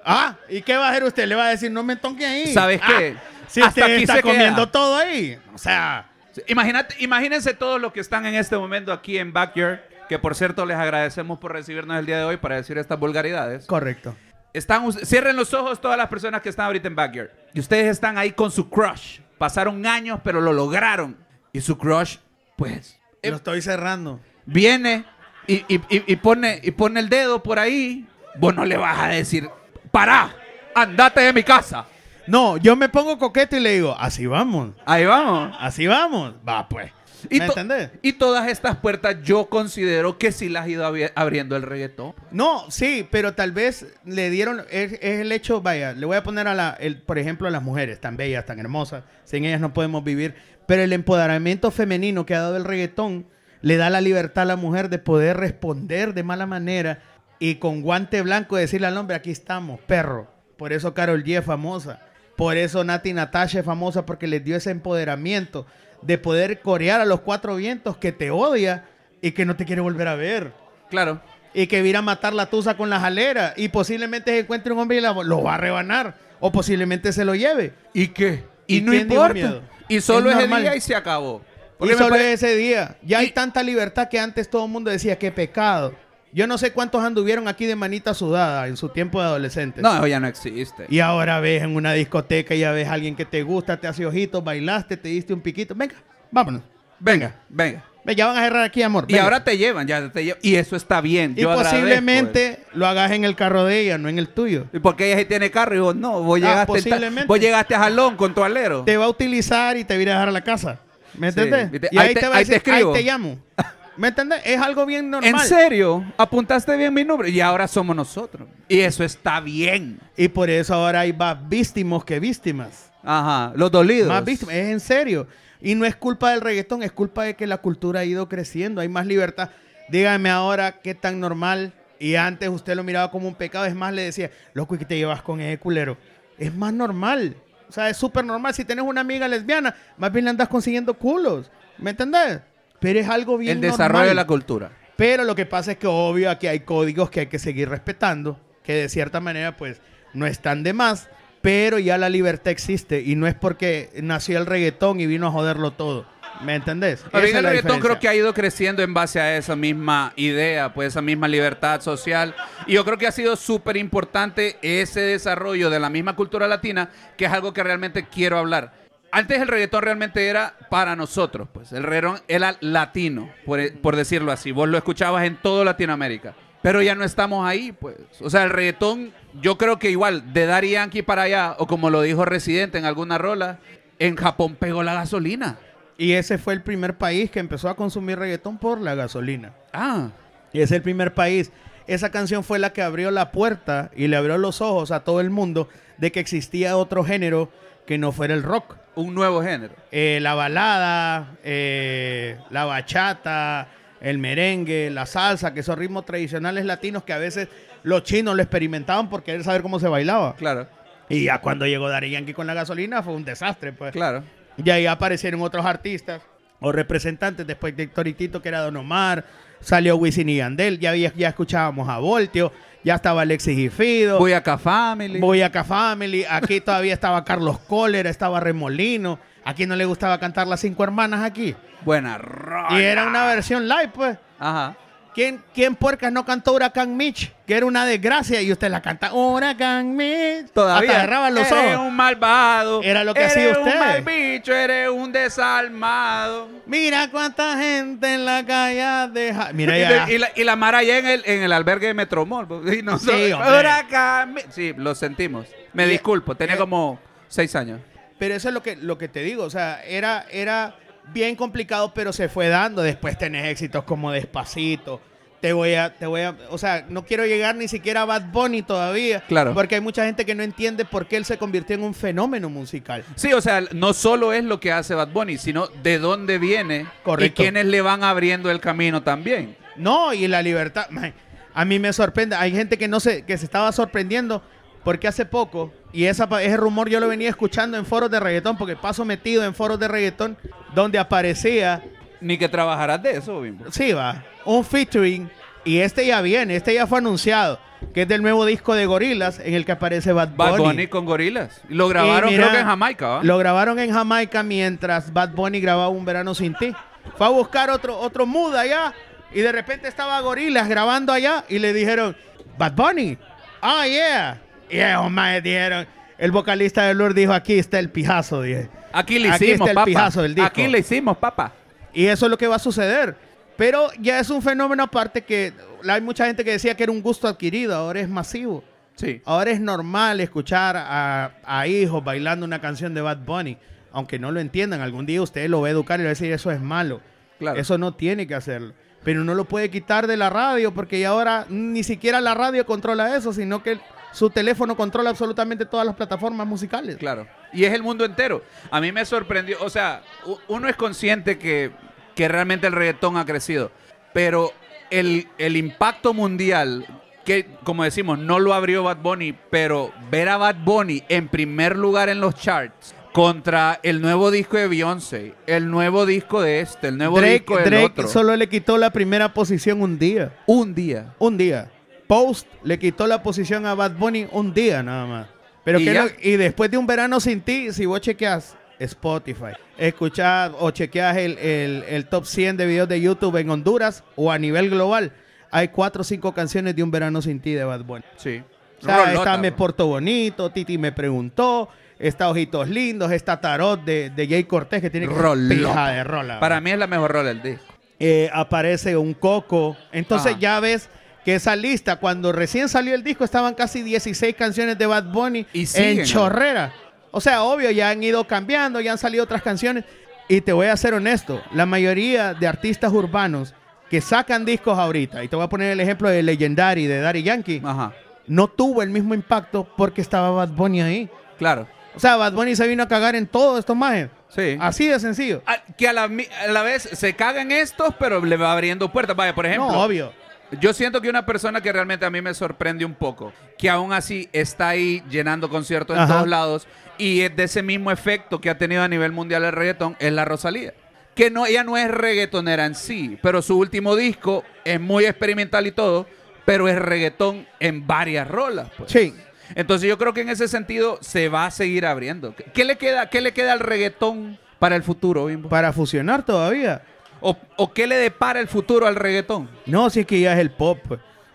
Ah, ¿y qué va a hacer usted? Le va a decir, no me toque ahí. ¿Sabes Ah, qué? Si Hasta usted aquí está se queda. comiendo todo ahí. O sea, Imagínate, imagínense todos los que están en este momento aquí en Backyard, que por cierto les agradecemos por recibirnos el día de hoy para decir estas vulgaridades. correcto. Están, cierren los ojos todas las personas que están ahorita en Backyard. Y ustedes están ahí con su crush. Pasaron años, pero lo lograron. Y su crush, pues, eh, Lo estoy cerrando. viene y, y- y- y pone, y pone el dedo por ahí. Vos no le vas a decir, pará, andate de mi casa. No, yo me pongo coqueto y le digo, así vamos. Ahí vamos. Así vamos. Va, pues. Y, ¿Me to- entendés? y todas estas puertas yo considero que sí las ha ido abri- abriendo el reggaetón. No, sí, pero tal vez le dieron, es, es el hecho, vaya, le voy a poner a la, el, por ejemplo, a las mujeres tan bellas, tan hermosas, sin ellas no podemos vivir, pero el empoderamiento femenino que ha dado el reggaetón le da la libertad a la mujer de poder responder de mala manera y con guante blanco decirle al hombre, aquí estamos, perro. Por eso Carol G es famosa. Por eso Nati Natasha es famosa porque les dio ese empoderamiento de poder corear a los cuatro vientos que te odia y que no te quiere volver a ver. Claro. Y que viera a matar la tusa con la jalera y posiblemente se encuentre un hombre y la- lo va a rebanar. O posiblemente se lo lleve. ¿Y qué? Y, ¿Y no importa. Y solo Es ese normal. día y se acabó. Y Porque solo pare- ese día. Ya hay tanta libertad que antes todo el mundo decía que pecado. Yo no sé cuántos anduvieron aquí de manita sudada en su tiempo de adolescentes. No, eso ya no existe. Y ahora ves en una discoteca, ya ves a alguien que te gusta, te hace ojitos, bailaste, te diste un piquito. Venga, vámonos. Venga, venga. Ve, ya van a cerrar aquí, amor. Y venga. ahora te llevan, ya te llevan. Y eso está bien. Y yo agradezco posiblemente lo hagas en el carro de ella, no en el tuyo. ¿Y porque ella sí tiene carro? Y vos no, vos Ah, llegaste, posiblemente. vos llegaste a Jalón con tu alero. Te va a utilizar y te va a dejar a la casa. ¿Me Sí. entendés? Y te- Y ahí te- te, va a ahí te decir, ahí te llamo. ¿Me entendés? Es algo bien normal. ¿En serio? Apuntaste bien mi nombre. Y ahora somos nosotros. Y eso está bien. Y por eso ahora hay más víctimos que víctimas. Ajá. Los dolidos. Más víctimas. Es en serio. Y no es culpa del reggaetón, es culpa de que la cultura ha ido creciendo. Hay más libertad. Dígame ahora qué tan normal. Y antes usted lo miraba como un pecado. Es más, le decía, loco, ¿y qué te llevas con ese culero? Es más normal. O sea, es súper normal. Si tienes una amiga lesbiana, más bien le andas consiguiendo culos. ¿Me entendés? Pero es algo bien El desarrollo normal. de la cultura. Pero lo que pasa es que obvio aquí hay códigos que hay que seguir respetando, que de cierta manera pues no están de más, pero ya la libertad existe y no es porque nació el reggaetón y vino a joderlo todo. ¿Me entendés? Bien, el reggaetón creo que ha ido creciendo en base a esa misma idea, pues esa misma libertad social. Y yo creo que ha sido súper importante ese desarrollo de la misma cultura latina, que es algo que realmente quiero hablar. Antes el reggaetón realmente era para nosotros, pues el reggaetón era latino, por, por decirlo así. Vos lo escuchabas en toda Latinoamérica. Pero ya no estamos ahí, pues. O sea, el reggaetón, yo creo que igual, de Daddy Yankee para allá, o como lo dijo Residente en alguna rola, en Japón pegó la gasolina. Y ese fue el primer país que empezó a consumir reggaetón por la gasolina. Ah, Y es el primer país. Esa canción fue la que abrió la puerta y le abrió los ojos a todo el mundo de que existía otro género que no fuera el rock. Un nuevo género. Eh, la balada, eh, la bachata, el merengue, la salsa, que son ritmos tradicionales latinos que a veces los chinos lo experimentaban por querer saber cómo se bailaba. Claro, Y ya cuando llegó Daddy Yankee con la gasolina fue un desastre, pues. claro. Y ahí aparecieron otros artistas o representantes, después de Héctor y Tito, que era Don Omar, salió Wisin y Yandel, ya, había, ya escuchábamos a Voltio, ya estaba Alexis y Fido. Voy acá Family. Voy acá Family. Aquí todavía estaba Carlos Cólera, estaba Remolino. Aquí no le gustaba cantar las cinco hermanas aquí. Buena rola. Y era una versión live, pues. Ajá. ¿Quién, ¿Quién puercas no cantó Huracán Mitch? Que era una desgracia y usted la canta Huracán Mitch. Todavía. Hasta agarraban los eres ojos. un malvado. Era lo que eres hacía usted. un mal bicho, eres un desalmado. Mira cuánta gente en la calle deja. Mira Y, ya. y la, y la Mara allá en el, en el albergue de Metromol. pues, Y nosotros, Sí. Huracán Sí, lo sentimos. Me Y- disculpo, tenía eh, como seis años. Pero eso es lo que, lo que te digo. O sea, era, era bien complicado, pero se fue dando. Después tenés éxitos como Despacito. Te voy a, te voy a, o sea, no quiero llegar ni siquiera a Bad Bunny todavía. Claro. Porque hay mucha gente que no entiende por qué él se convirtió en un fenómeno musical. Sí, o sea, no solo es lo que hace Bad Bunny, sino de dónde viene Correcto. y quiénes le van abriendo el camino también. No, y la libertad. man, A mí me sorprende. Hay gente que no se, que se estaba sorprendiendo porque hace poco, y esa, ese rumor yo lo venía escuchando en foros de reggaetón, porque paso metido en foros de reggaetón, donde aparecía, Ni que trabajarás de eso, Bimbo. sí va, un featuring, y este ya viene, este ya fue anunciado, que es del nuevo disco de Gorilas, en el que aparece Bad Bunny. Bad Bunny con gorilas. Lo grabaron mira, creo que en Jamaica, ¿va? Lo grabaron en Jamaica mientras Bad Bunny grababa Un Verano Sin Ti. Fue a buscar otro, otro mood allá y de repente estaba Gorilas grabando allá y le dijeron, Bad Bunny, ah, yeah. Y ellos más dijeron, el vocalista de Lord dijo, aquí está el pijazo, dije. Aquí le Aquí hicimos, está el del disco. Aquí le hicimos, papá. Y eso es lo que va a suceder. Pero ya es un fenómeno aparte que hay mucha gente que decía que era un gusto adquirido, ahora es masivo. Sí. Ahora es normal escuchar a, a hijos bailando una canción de Bad Bunny, aunque no lo entiendan. Algún día usted lo va a educar y le va a decir eso es malo. Claro. Eso no tiene que hacerlo. Pero no lo puede quitar de la radio porque ahora ni siquiera la radio controla eso, sino que su teléfono controla absolutamente todas las plataformas musicales. Claro. Y es el mundo entero. A mí me sorprendió, o sea, uno es consciente que, que realmente el reggaetón ha crecido. Pero el, el impacto mundial, que como decimos, no lo abrió Bad Bunny, pero ver a Bad Bunny en primer lugar en los charts contra el nuevo disco de Beyoncé, el nuevo disco de este, el nuevo Drake, disco del Drake otro. solo le quitó la primera posición un día. Un día. Un día. Post le quitó la posición a Bad Bunny un día nada más. Pero Y que no- y después de un verano sin ti, si vos chequeas Spotify, escuchás o chequeas el, el- el top 100 de videos de YouTube en Honduras o a nivel global, hay cuatro o cinco canciones de un verano sin ti de Bad Bunny. Sí. O sea, está Me. Porto Bonito, Titi me preguntó, está Ojitos Lindos, está Tarot de, de Jay Cortés que tiene pija de rola. Para mí es la mejor rola del disco. eh, aparece un coco. Entonces Ajá. ya ves que esa lista, cuando recién salió el disco, estaban casi 16 canciones de Bad Bunny Y siguen, en chorrera. O sea, obvio, ya han ido cambiando, ya han salido otras canciones. Y te voy a ser honesto, la mayoría de artistas urbanos que sacan discos ahorita, y te voy a poner el ejemplo de Legendary, de Daddy Yankee, Ajá. no tuvo el mismo impacto porque estaba Bad Bunny ahí. Claro. O sea, Bad Bunny se vino a cagar en todo esto más. Sí. Así de sencillo. Ah, que a la, mi- a la vez se cagan estos, pero le va abriendo puertas. Vaya, por ejemplo, no, obvio. Yo siento que una persona que realmente a mí me sorprende un poco, que aún así está ahí llenando conciertos en Ajá. todos lados y es de ese mismo efecto que ha tenido a nivel mundial el reggaetón, es la Rosalía. Que no, ella no es reggaetonera en sí, pero su último disco es muy experimental y todo, pero es reggaetón en varias rolas. pues. Sí. Entonces yo creo que en ese sentido se va a seguir abriendo. ¿Qué- ¿Qué le queda, qué le queda al reggaetón para el futuro, Bimbo? Para fusionar todavía. ¿O, o qué le depara el futuro al reggaetón? No, si es que ya es el pop.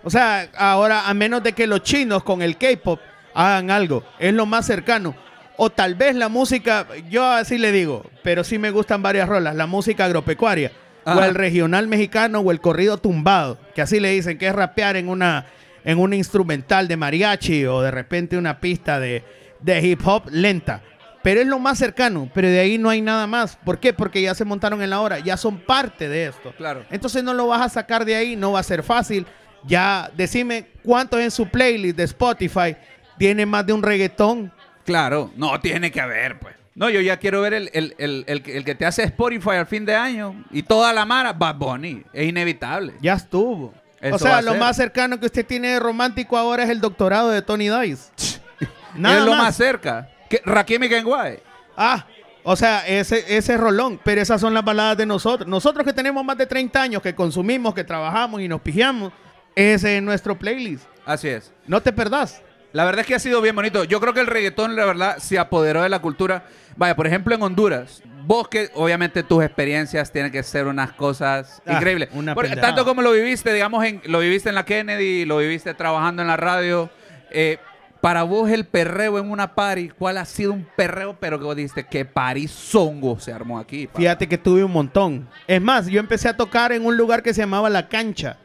O sea, ahora, a menos de que los chinos con el K-pop hagan algo, es lo más cercano. O tal vez la música, yo así le digo, pero sí me gustan varias rolas, la música agropecuaria, o el regional mexicano, o el corrido tumbado, que así le dicen, que es rapear en una, en un instrumental de mariachi, o de repente una pista de, de hip hop lenta. Pero es lo más cercano, pero de ahí no hay nada más. ¿Por qué? Porque ya se montaron en la hora, ya son parte de esto. Claro. Entonces no lo vas a sacar de ahí, no va a ser fácil. Ya, decime cuántos en su playlist de Spotify tiene más de un reggaetón. Claro, no tiene que haber, pues. No, yo ya quiero ver el, el- el- el que- te hace Spotify al fin de año y toda la mara, Bad Bunny. Es inevitable. Ya estuvo. Eso o sea, lo ser. más cercano que usted tiene de romántico ahora es el doctorado de Tony Dice. es lo más, cerca. Que, Rakim y Kenway. Ah, o sea, ese, ese rolón. Pero esas son las baladas de nosotros. Nosotros que tenemos más de 30 años, que consumimos, que trabajamos y nos pijamos, ese es nuestro playlist. Así es. No te perdás. La verdad es que ha sido bien bonito. Yo creo que el reggaetón, la verdad, se apoderó de la cultura. Vaya, por ejemplo, en Honduras, vos que obviamente tus experiencias tienen que ser unas cosas Ah, increíbles. una Porque pendejada. tanto como lo viviste, digamos, en, lo viviste en la Kennedy, lo viviste trabajando en la radio. eh, para vos el perreo en una party, ¿cuál ha sido un perreo? Pero que vos dijiste, que party zongo se armó aquí. Fíjate que tuve un montón. Es más, yo empecé a tocar en un lugar que se llamaba La Cancha.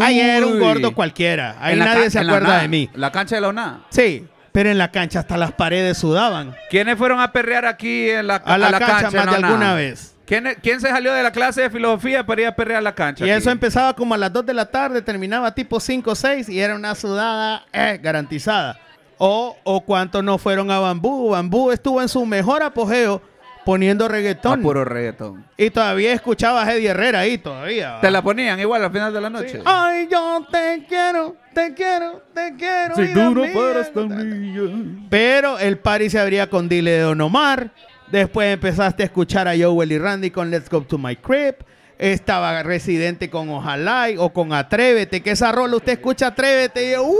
Ahí era un gordo cualquiera. Ahí la nadie se la acuerda de mí. La cancha de la UNA. Sí, pero en la cancha hasta las paredes sudaban. ¿Quiénes fueron a perrear aquí en la, A la cancha más la de UNA? alguna vez. ¿Quién, quién se salió de la clase de filosofía para ir a perrear a la cancha? Y aquí? eso empezaba como a las 2 de la tarde, terminaba tipo 5 o 6 y era una sudada eh, garantizada. O, o cuántos no fueron a Bambú. Bambú estuvo en su mejor apogeo poniendo A reggaetón. puro reggaetón. Y todavía escuchaba a Eddie Herrera ahí todavía. Te la ponían igual al final de la noche. Ay, yo te quiero, te quiero, te quiero. vida mía. Pero el party se abría con Dile de Don Omar. Después empezaste a escuchar a Joel y Randy con Let's Go to My Crib. Estaba Residente con Ojalá y- o con Atrévete. Que esa rola usted escucha Atrévete y yo, ¡uh!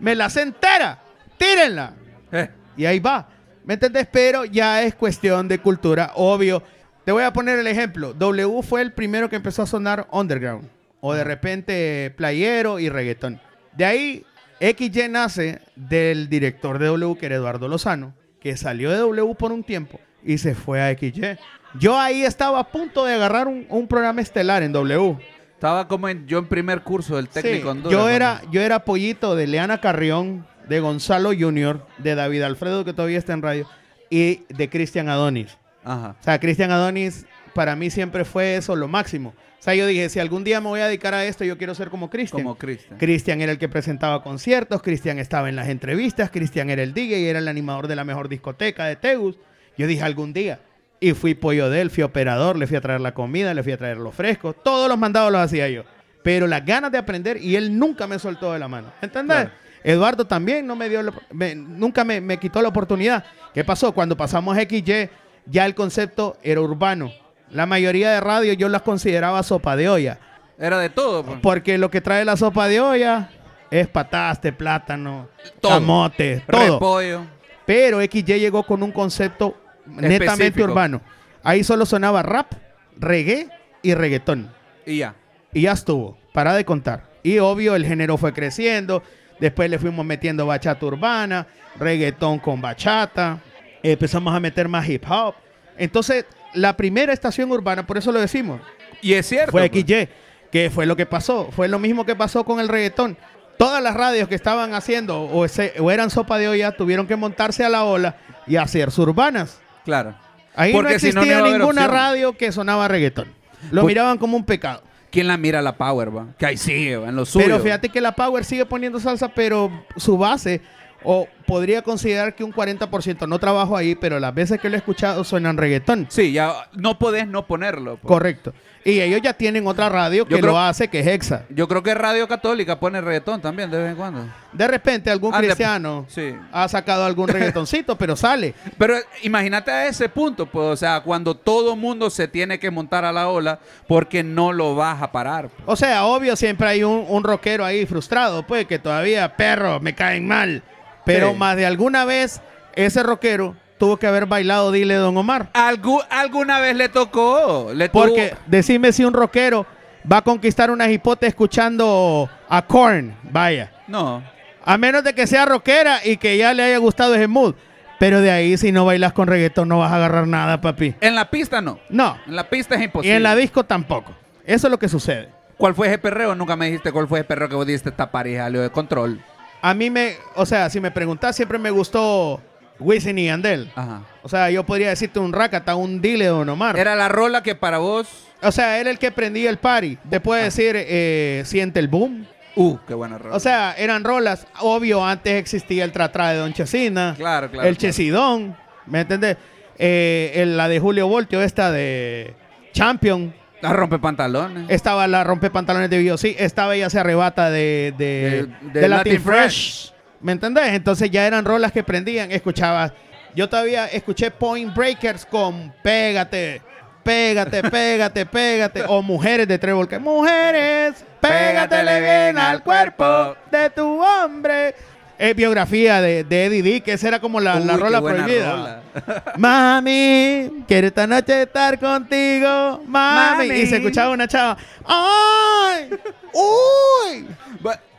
Me la sé entera. Tírenla. Eh, Y ahí va. ¿Me entendés? Pero ya es cuestión de cultura, obvio. Te voy a poner el ejemplo. W fue el primero que empezó a sonar underground. O de repente playero y reggaetón. De ahí, XY nace del director de W, que era Eduardo Lozano, que salió de W por un tiempo y se fue a XY. Yo ahí estaba a punto de agarrar un, un programa estelar en W. estaba como en, yo en primer curso del técnico Sí, Honduras, yo ¿no? era, yo era pollito de Leana Carrión, de Gonzalo Junior, de David Alfredo, que todavía está en radio, y de Cristian Adonis. Ajá. O sea, Cristian Adonis para mí siempre fue eso, lo máximo. O sea, yo dije, si algún día me voy a dedicar a esto, yo quiero ser como Cristian. Como Cristian. Cristian era el que presentaba conciertos, Cristian estaba en las entrevistas, Cristian era el DJ, era el animador de la mejor discoteca de Tegus. Yo dije, algún día. Y fui pollo de él, fui operador, le fui a traer la comida, le fui a traer los frescos. Todos los mandados los hacía yo. Pero las ganas de aprender y él nunca me soltó de la mano. ¿Entendés? Claro. Eduardo también no me dio, me- nunca me, me quitó la oportunidad. ¿Qué pasó? Cuando pasamos a XY, ya el concepto era urbano. La mayoría de radios yo las consideraba sopa de olla. Era de todo. pues. Porque lo que trae la sopa de olla es pataste, plátano, Todo. camote, todo. Repollo. Pero XY llegó con un concepto netamente Específico. urbano. Ahí solo sonaba rap, reggae y reggaetón. Y ya. Y ya estuvo, para de contar. Y obvio, el género fue creciendo. Después le fuimos metiendo bachata urbana, reggaetón con bachata. Empezamos a meter más hip hop. Entonces, la primera estación urbana, por eso lo decimos, Y es cierto. fue pues. XY. Que fue lo que pasó. Fue lo mismo que pasó con el reggaetón. Todas las radios que estaban haciendo o, ese- o eran sopa de olla tuvieron que montarse a la ola y hacerse urbanas. Claro. Ahí Porque no si no, no existía ninguna radio que sonaba reggaetón. Lo Pues- miraban como un pecado. ¿Quién la mira la Power, va? Que ahí sigue, va, en lo suyo. Pero fíjate que la Power sigue poniendo salsa, pero su base, o podría considerar que un 40%, no trabajo ahí, pero las veces que lo he escuchado suenan reggaetón. Sí, ya no podés no ponerlo. pues. Correcto. Y ellos ya tienen otra radio Yo que creo- lo hace, que es Hexa. Yo creo que Radio Católica pone reggaetón también de vez en cuando. De repente algún cristiano Sí. ha sacado algún reggaetoncito, pero sale. Pero eh, imagínate a ese punto, pues, o sea, cuando todo mundo se tiene que montar a la ola porque no lo vas a parar. pues. O sea, obvio, siempre hay un, un rockero ahí frustrado, pues, que todavía, perro, me caen mal. Pero Sí. más de alguna vez, ese rockero tuvo que haber bailado Dile Don Omar. Algu- alguna vez le tocó. Le tuvo- Porque decime si un rockero va a conquistar una hipote escuchando a Korn, vaya. No. A menos de que sea rockera y que ya le haya gustado ese mood. Pero de ahí, si no bailas con reggaetón, no vas a agarrar nada, papi. En la pista no. No. En la pista es Y imposible. en la disco tampoco. Eso es lo que sucede. ¿Cuál fue ese perreo? Nunca me dijiste cuál fue ese perreo que vos diste esta pareja, Leo de control. A mí me, o sea, si me preguntas, siempre me gustó Wisin y Yandel. Ajá. O sea, yo podría decirte un Rakata, un Dile Don Omar. Era la rola que para vos. O sea, era el que prendía el party. Te puede decir, eh, siente el boom. Uh, qué buena rola. O sea, eran rolas. Obvio, antes existía el Tratra de Don Chesina. Claro, claro, El claro. Chesidón. ¿Me entendés? Eh, el- la de Julio Voltio, esta de Champion. La rompe pantalones. Estaba la rompe pantalones de Bio. Sí, estaba ella se arrebata de, de, De- de de Latin, Latin Fresh. ¿Me entendés? Entonces ya eran rolas que prendían. Escuchabas. Yo todavía escuché Point Breakers con Pégate, Pégate, Pégate, Pégate. O Mujeres de Trevor. Que Mujeres, pégatele bien al cuerpo de tu hombre. Es biografía de, de Eddie D, que esa era como la, la Uy, rola prohibida. rola. Mami, quiero esta noche estar contigo, mami. Mami. Y se escuchaba una chava. ¡Ay! ¡Uy!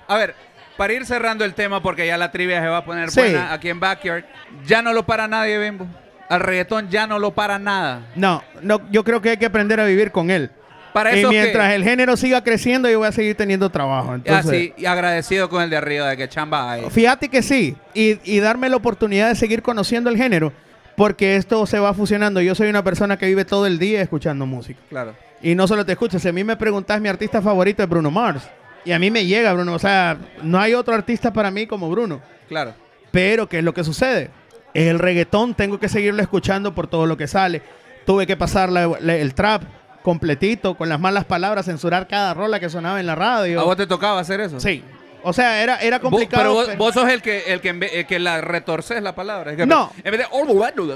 A ver, para ir cerrando el tema, porque ya la trivia se va a poner Sí. buena aquí en Backyard, ya no lo para nadie, Bimbo. Al reggaetón ya no lo para nada. No, no, yo creo que hay que aprender a vivir con él. Para y mientras que- el género siga creciendo, yo voy a seguir teniendo trabajo. Entonces, Así, y agradecido con el de arriba de que chamba hay. Fíjate que sí, y, y darme la oportunidad de seguir conociendo el género, porque esto se va fusionando. Yo soy una persona que vive todo el día escuchando música. Claro. Y no solo te escucho, si a mí me preguntas, mi artista favorito es Bruno Mars. Y a mí me llega Bruno, o sea, no hay otro artista para mí como Bruno. Claro. Pero, ¿qué es lo que sucede? El reggaetón tengo que seguirlo escuchando por todo lo que sale. Tuve que pasar la- la- el trap completito, con las malas palabras, censurar cada rola que sonaba en la radio. ¿A vos te tocaba hacer eso? Sí. O sea, era, era Vos- complicado. pero vos, pero- vos sos el que, el que, el que la retorces la palabra. Es que No. En vez de... "Oh,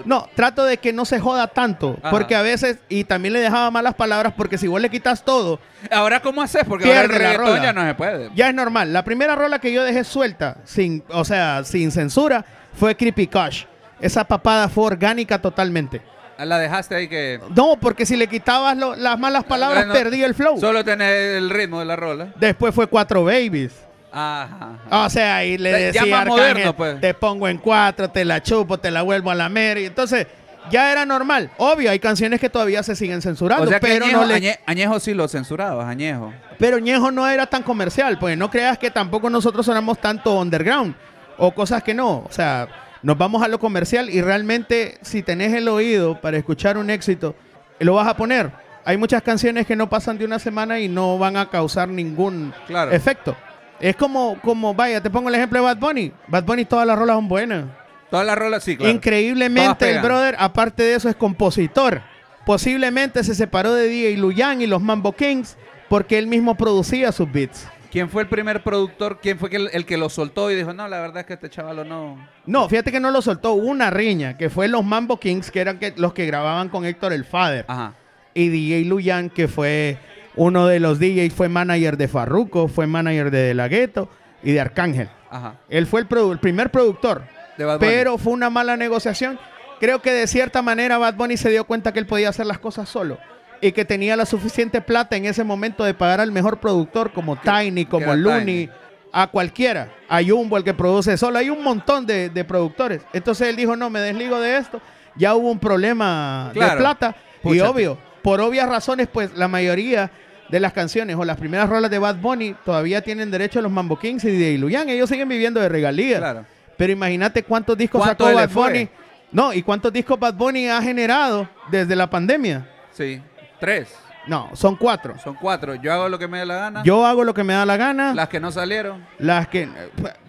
No, trato de que no se joda tanto. Ajá. Porque a veces, y también le dejaba malas palabras, porque si vos le quitas todo, Ahora, ¿cómo haces? Porque ahora el reggaetón rola. ya no se puede. ya es normal. La primera rola que yo dejé suelta, sin, o sea, sin censura, fue Creepy Kush. Esa papada fue orgánica totalmente. La dejaste ahí que... No, porque si le quitabas lo- las malas palabras, Bueno, perdí el flow. Solo tenés el ritmo de la rola. Después fue Cuatro Babies. Ajá. ajá. O sea, ahí le decía ya más Arcángel, moderno, pues. te pongo en cuatro, te la chupo, te la vuelvo a la mera. Y entonces, ya era normal. Obvio, hay canciones que todavía se siguen censurando, o sea que pero, Añejo, no le- Añe- Añejo sí lo censurabas, Añejo. pero Ñejo no era tan comercial. Pues no creas que tampoco nosotros sonamos tanto underground o cosas que no. O sea, nos vamos a lo comercial y realmente si tenés el oído para escuchar un éxito, lo vas a poner. Hay muchas canciones que no pasan de una semana y no van a causar ningún Claro. efecto. Es como, como, vaya, te pongo el ejemplo de Bad Bunny. Bad Bunny todas las rolas son buenas. Todas las rolas, sí, claro. Increíblemente, el brother, aparte de eso, es compositor. Posiblemente se separó de DJ Luyan y los Mambo Kings porque él mismo producía sus beats. ¿Quién fue el primer productor? ¿Quién fue el, el que lo soltó y dijo, no, la verdad es que este chavalo no... No, fíjate que no lo soltó. Hubo una riña que fue los Mambo Kings, que eran que- los que grababan con Héctor el Father. Ajá. Y DJ Luyan, que fue uno de los DJs, fue manager de Farruko, fue manager de De La Ghetto y de Arcángel. Ajá. Él fue el, produ- el primer productor. De Bad Bunny. pero fue una mala negociación. Creo que de cierta manera Bad Bunny se dio cuenta que él podía hacer las cosas solo y que tenía la suficiente plata en ese momento de pagar al mejor productor como Tiny, como Looney, Tiny. a cualquiera, a Jumbo el que produce solo. Hay un montón de, de productores. Entonces él dijo, no, me desligo de esto. Ya hubo un problema de plata y obvio, por obvias razones, pues la mayoría de las canciones o las primeras rolas de Bad Bunny todavía tienen derecho a los Mambo Kings y de Luyan. Ellos siguen viviendo de regalías. Claro. Pero imagínate cuántos discos ¿Cuánto sacó Bad fue? Bunny. No, y cuántos discos Bad Bunny ha generado desde la pandemia. Sí. Tres. No, son cuatro. Son cuatro. Yo hago lo que me dé la gana. Yo hago lo que me da la gana. Las que no salieron. Las que eh,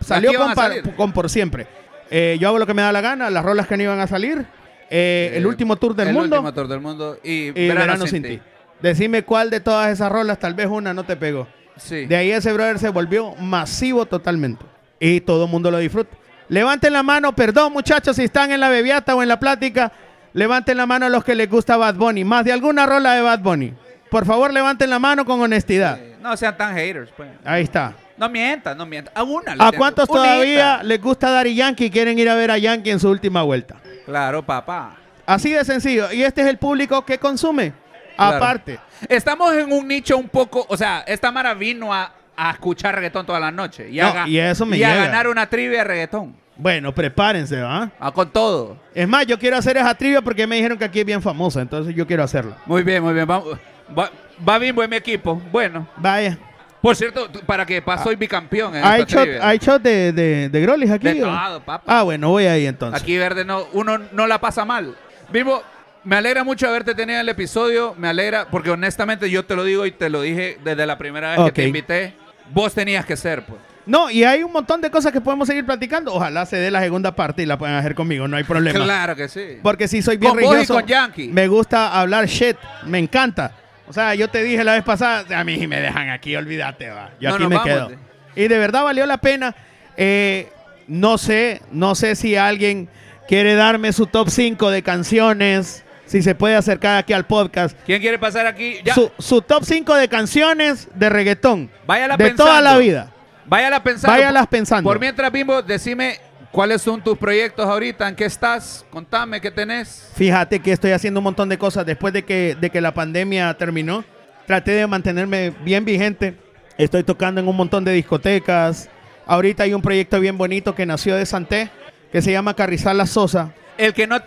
salió que iban con, a pa- salir. con por siempre. Eh, yo hago lo que me da la gana. Las rolas que no iban a salir. Eh, el Eh, último tour del el mundo. último tour del mundo. Y, y Verano, sin ti. Decime cuál de todas esas rolas, tal vez una no te pegó. Sí. De ahí ese brother se volvió masivo totalmente. Y todo el mundo lo disfruta. Levanten la mano, perdón muchachos, si están en la bebiata o en la plática, levanten la mano a los que les gusta Bad Bunny. Más de alguna rola de Bad Bunny. Por favor, levanten la mano con honestidad. No sean tan haters, pues. Ahí está. No mientan, no mientan. A una. ¿A cuántos Unita. todavía les gusta Daddy Yankee y quieren ir a ver a Yankee en su última vuelta? Claro, papá. Así de sencillo. Y este es el público que consume. Claro. Aparte. Estamos en un nicho un poco, o sea, esta Mara vino a, a escuchar reggaetón toda la noche. Y, a, No, y eso me y a ganar una trivia de reggaetón. Bueno, prepárense, ¿va? Ah, con todo. Es más, yo quiero hacer esa trivia porque me dijeron que aquí es bien famosa, entonces yo quiero hacerla. Muy bien, muy bien. Va, va Bimbo en mi equipo. Bueno. Vaya. Por cierto, para que paso soy bicampeón en ¿Hay esta shot, trivia. hay shot de, de, de Grolis aquí? De todo, papá. Ah, bueno, voy ahí entonces. Aquí Verde no, uno no la pasa mal. Bimbo, me alegra mucho haberte tenido en el episodio. Me alegra, porque honestamente yo te lo digo y te lo dije desde la primera vez Ok. que te invité. Vos tenías que ser, pues. No, y hay un montón de cosas que podemos seguir platicando. Ojalá se dé la segunda parte y la puedan hacer conmigo, no hay problema. Claro que sí. Porque si soy bien Con vos y religioso, con Yankee. me gusta hablar shit, me encanta. O sea, yo te dije la vez pasada, a mí si me dejan aquí, olvídate, va. Yo No, aquí me vamos, quedo. Y de verdad valió la pena. Eh, no sé, no sé si alguien quiere darme su top 5 de canciones, si se puede acercar aquí al podcast. ¿Quién quiere pasar aquí? Ya. Su, su top 5 de canciones de reggaetón. Váyala de pensando. toda la vida. Váyala pensando. Váyalas pensando. Por mientras, Bimbo, decime cuáles son tus proyectos ahorita, en qué estás, contame qué tenés. Fíjate que estoy haciendo un montón de cosas después de que, de que la pandemia terminó. Traté de mantenerme bien vigente. Estoy tocando en un montón de discotecas. Ahorita hay un proyecto bien bonito que nació de Santé, que se llama Carrizal La Sosa. El que no.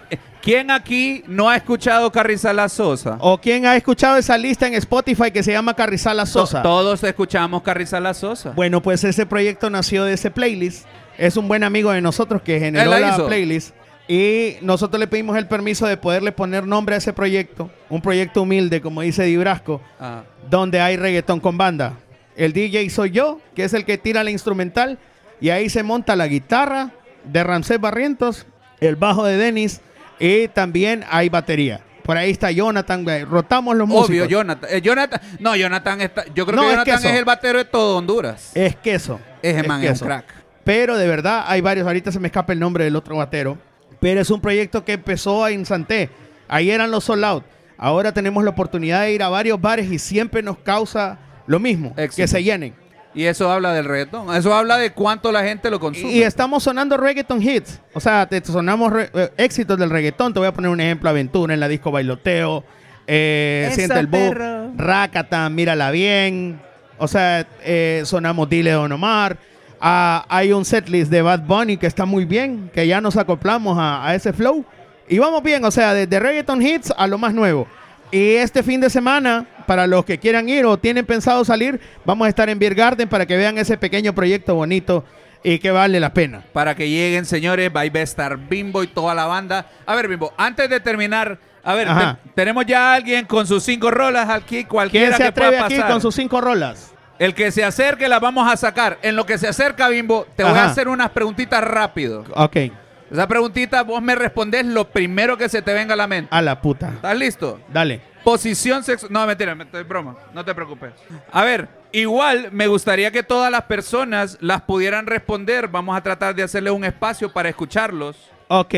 ¿Quién aquí no ha escuchado Carrizala Sosa? ¿O quién ha escuchado esa lista en Spotify que se llama Carrizal La Sosa? To- Todos escuchamos Carrizala Sosa. Bueno, pues ese proyecto nació de ese playlist. Es un buen amigo de nosotros que generó la playlist. Y nosotros le pedimos el permiso de poderle poner nombre a ese proyecto. Un proyecto humilde, como dice Dibrasco, Ah. donde hay reggaetón con banda. El DJ soy yo, que es el que tira la instrumental. Y ahí se monta la guitarra de Ramsés Barrientos, el bajo de Denis. Y también hay batería. Por ahí está Jonathan. Rotamos los músicos. Obvio, Jonathan. Eh, Jonathan. No, Jonathan está. Yo creo No, que es Jonathan es, eso. el batero de todo Honduras. Es queso. Man es un queso. crack. Pero de verdad hay varios. Ahorita se me escapa el nombre del otro batero. Pero es un proyecto que empezó en Santé. Ahí eran los sold out. Ahora tenemos la oportunidad de ir a varios bares y siempre nos causa lo mismo. Éxito. Que se llenen. Y eso habla del reggaetón. Eso habla de cuánto la gente lo consume. Y estamos sonando reggaeton hits. O sea, te sonamos eh, éxitos del reggaetón. Te voy a poner un ejemplo. Aventura en la disco bailoteo. Eh, Siente el boom. Rakata, mírala bien. O sea, eh, sonamos Dile Don Omar. Ah, hay un setlist de Bad Bunny que está muy bien. Que ya nos acoplamos a, a ese flow. Y vamos bien. O sea, desde reggaeton hits a lo más nuevo. Y este fin de semana, para los que quieran ir o tienen pensado salir, vamos a estar en Beer Garden para que vean ese pequeño proyecto bonito y que vale la pena. Para que lleguen, señores, va a estar Bimbo y toda la banda. A ver, Bimbo, antes de terminar, a ver, te- tenemos ya a alguien con sus cinco rolas aquí, ¿Quién cualquiera se que pueda aquí pasar. con sus cinco rolas? El que se acerque la vamos a sacar. En lo que se acerca, Bimbo, te voy a hacer unas preguntitas rápido. Ok. Esa preguntita vos me respondés lo primero que se te venga a la mente. A la puta. ¿Estás listo? Dale. Posición sexual. No, mentira, me estoy broma. No te preocupes. A ver, igual me gustaría que todas las personas las pudieran responder. Vamos a tratar de hacerles un espacio para escucharlos. Ok.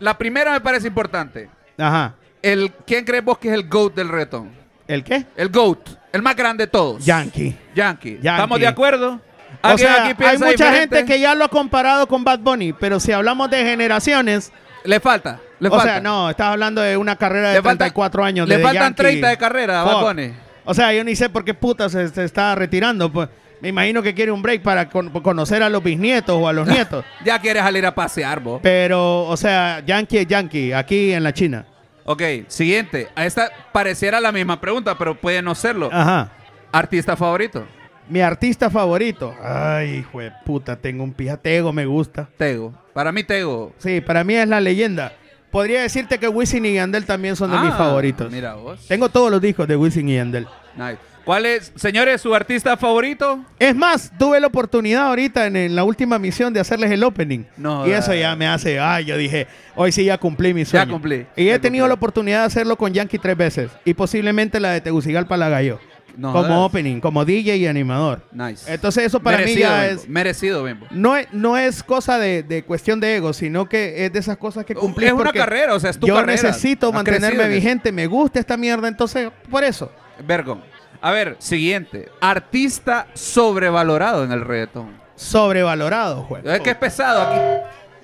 La primera me parece importante. Ajá. El, ¿Quién crees vos que es el GOAT del reggaetón? ¿El qué? El GOAT. El más grande de todos. Yankee. Yankee. Yankee. ¿Estamos de acuerdo? O ¿Alguien sea, aquí hay mucha diferente? gente que ya lo ha comparado con Bad Bunny, pero si hablamos de generaciones, Le falta. Le o falta. sea, no, estás hablando de una carrera de Le falta- 34 años. Le faltan Yankee. 30 de carrera a Bad Fuck. Bunny. O sea, yo ni sé por qué puta se, se está retirando. Pues, me imagino que quiere un break para con- conocer a los bisnietos o a los nietos. Ya quieres salir a pasear, vos. Pero, o sea, Yankee es Yankee, aquí en la China. Ok, siguiente. A esta pareciera la misma pregunta, pero puede no serlo. Ajá. ¿Artista favorito? Mi artista favorito. Ay, hijo de puta, tengo un pija. Tego me gusta. Tego. Para mí, Tego. Sí, para mí es la leyenda. Podría decirte que Wisin y Yandel también son de mis Ah, favoritos. Mira vos. Tengo todos los discos de Wisin y Yandel. Nice. ¿Cuál es, señores, su artista favorito? Es más, tuve la oportunidad ahorita en, en la última misión de hacerles el opening. No, y eso ya me hace, ay, yo dije, hoy sí ya cumplí mi sueño. cumplí, Y ya he tenido la oportunidad de hacerlo con Yankee tres veces. Y posiblemente la de Tegucigalpa la gallo. No como jodas. opening, como DJ y animador. Nice. Entonces eso para Merecido, mí ya es... Merecido, Bembo. No es, no es cosa de, de cuestión de ego, sino que es de esas cosas que cumplí. Es una carrera, o sea, es tu yo carrera. necesito Has mantenerme crecido vigente, me gusta esta mierda, entonces, por eso. Vergón. A ver, siguiente. Artista sobrevalorado en el reggaetón. Sobrevalorado, juego. Es que es pesado. Aquí,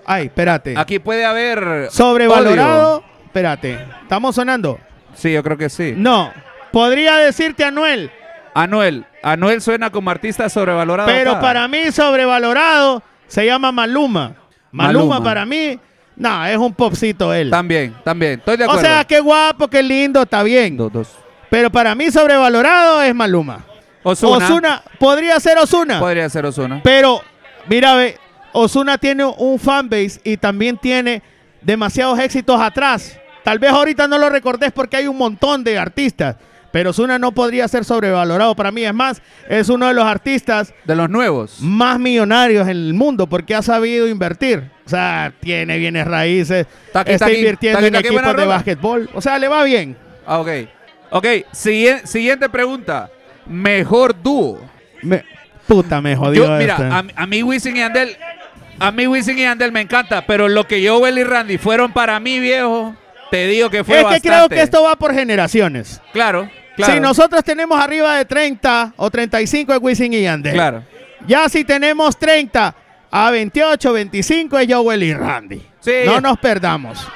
Ay, espérate. aquí puede haber. Sobrevalorado. odio. Espérate. ¿Estamos sonando? Sí, yo creo que sí. No. Podría decirte Anuel, Anuel. Anuel suena como artista sobrevalorado. pero acá. para mí sobrevalorado se llama Maluma. Maluma, Maluma. para mí, no, es un popcito él. También, también. Estoy de O acuerdo. sea, qué guapo, qué lindo, está bien. Dos, dos. Pero para mí sobrevalorado es Maluma. Ozuna. Osuna, podría ser Osuna. Podría ser Ozuna. Pero, mira, ve, Osuna tiene un fanbase y también tiene demasiados éxitos atrás. Tal vez ahorita no lo recordés porque hay un montón de artistas. Pero Osuna no podría ser sobrevalorado para mí. Es más, es uno de los artistas De los nuevos. más millonarios en el mundo porque ha sabido invertir. O sea, tiene bienes raíces, Taqui, está taqui, invirtiendo taqui, en equipos de básquetbol. O sea, le va bien. Ah, ok. Ok, siguiente, siguiente pregunta. Mejor dúo. Me- puta, me jodió Yo, mira, esta. a, a mí Wisin y Andel, a mí Wisin y Andel me encanta, pero lo que Joel y Randy fueron para mí, viejo, te digo que fue es que bastante. creo que esto va por generaciones. Claro, claro. Si nosotros tenemos arriba de 30 o 35 es Wisin y Yandel. Claro. Ya si tenemos 30 a 28, 25 es Joel y Randy. Sí. No nos perdamos.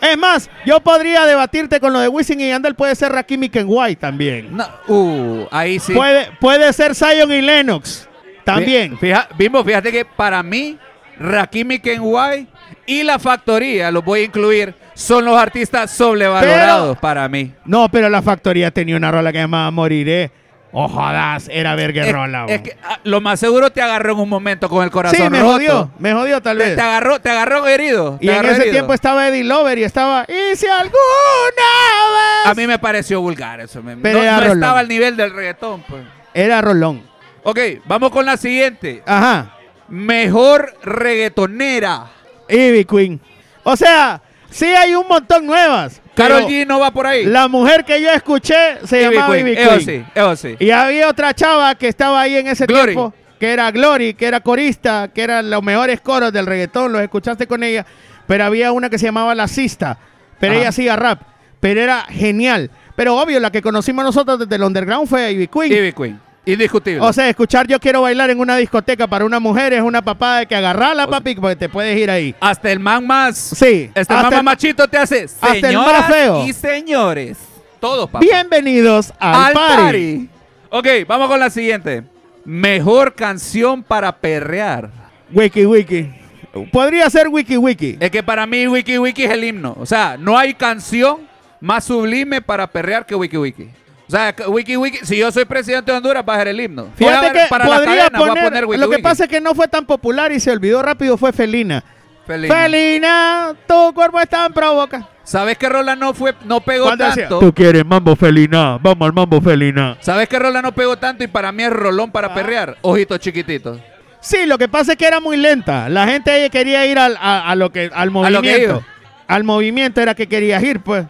Es más, yo podría debatirte con lo de Wisin y Yandel. Puede ser Rakim y Kenway también. No, uh, ahí sí. Puede, puede ser Zion y Lennox también. Fija- Bimbo, fíjate que para mí, Rakim y Kenway y La Factoría, los voy a incluir, son los artistas sobrevalorados Pero- para mí. No, pero la factoría tenía una rola que llamaba Moriré. Oh, jodas, era verga Es, es que ah, lo más seguro te agarró en un momento con el corazón sí, me roto. jodió, me jodió tal vez. te agarró, te agarró herido. Y en ese herido. tiempo estaba Eddie Lover y estaba, y si alguna vez... A mí me pareció vulgar eso. me- Pero no era no rolón. estaba al nivel del reggaetón. Pues. Era Rolón. Ok, vamos con la siguiente. Ajá. Mejor reggaetonera. Ivy Queen. O sea, sí hay un montón nuevas. Carol G no va por ahí. La mujer que yo escuché se Ivy llamaba Queen, Ivy Eso Queen. sí, eso sí. Y había otra chava que estaba ahí en ese Glory. tiempo, que era Glory, que era corista, que eran los mejores coros del reggaetón, los escuchaste con ella. Pero había una que se llamaba La Sista, pero Ajá. ella hacía rap, pero era genial. Pero obvio, la que conocimos nosotros desde el underground fue Ivy Queen. Ivy Queen. Indiscutible. O sea, escuchar Yo quiero bailar en una discoteca para una mujer es una papada de que agarrarla, papi, porque te puedes ir ahí. hasta el man más. Sí. Hasta man más el- machito te hace. el más feo. y señores. Todos, papá. Bienvenidos al, Al party. party. Ok, vamos con la siguiente. Mejor canción para perrear. Wiki Wiki. Podría ser Wiki Wiki. Es que para mí Wiki Wiki es el himno. O sea, no hay canción más sublime para perrear que Wiki Wiki. O sea, que Wiki Wiki, si yo soy presidente de Honduras, va a ser el himno. Fíjate ver que para la podría cadena, poner, poner Wiki Lo que Wiki. pasa es que no fue tan popular y se olvidó rápido fue Felina. Felina. Felina, tu cuerpo es tan provoca. ¿Sabes qué rola no fue, no pegó ¿Cuándo decía, tanto? Tú quieres mambo Felina, vamos al mambo Felina. ¿Sabes qué rola no pegó tanto y para mí es rolón para Ah. perrear? Ojitos chiquititos. Sí, lo que pasa es que era muy lenta. La gente ahí quería ir al, a, a lo que, al lo que movimiento. al movimiento era que querías ir, pues.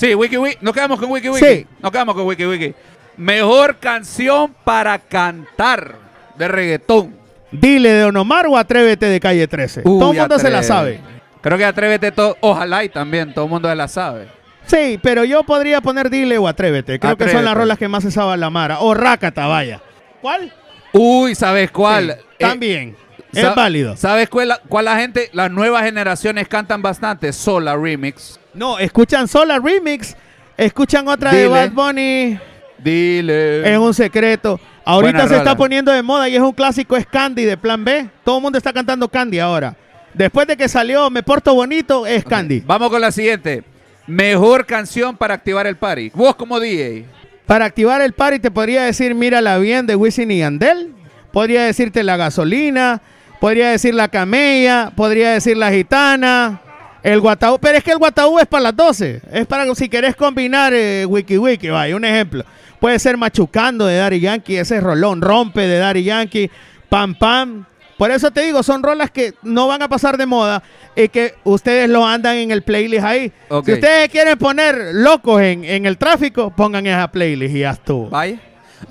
Sí, Wiki Wiki. Nos quedamos con Wiki Wiki. Sí. Nos quedamos con Wiki Wiki. Mejor canción para cantar de reggaetón. Dile de Don Omar o Atrévete de Calle 13. Uy, Todo el mundo se la sabe. Creo que atrévete todo. Ojalá y también todo el mundo se la sabe. Sí, pero yo podría poner Dile o Atrévete. Creo que son las rolas que más se sabe la Mara. O Rácata, vaya. ¿Cuál? Uy, ¿sabes cuál? Sí, Eh, también. es válido. ¿Sabes cuál, cuál la gente, las nuevas generaciones cantan bastante? Sola Remix. No, escuchan Sola Remix. Escuchan otra de. Bad Bunny. Dile. Es un secreto. Ahorita Buena se está poniendo de moda y es un clásico, es Candy de Plan B. Todo el mundo está cantando Candy ahora. Después de que salió Me Porto Bonito, es Candy. Vamos con la siguiente. Mejor canción para activar el party. Vos como DJ. Para activar el party te podría decir Mírala bien de Wisin y Yandel. Podría decirte La Gasolina. Podría decir La Camella. Podría decir La Gitana. El Guataú. Pero es que el Guataú es para las 12. Es para si querés combinar eh, Wiki Wiki. Vaya, un ejemplo. Puede ser Machucando de Daddy Yankee. Ese es Rolón. Rompe de Daddy Yankee. Pam Pam. Por eso te digo, son rolas que no van a pasar de moda y que ustedes lo andan en el playlist ahí. Si ustedes quieren poner locos en, en el tráfico, pongan esa playlist y ya estuvo. Vaya.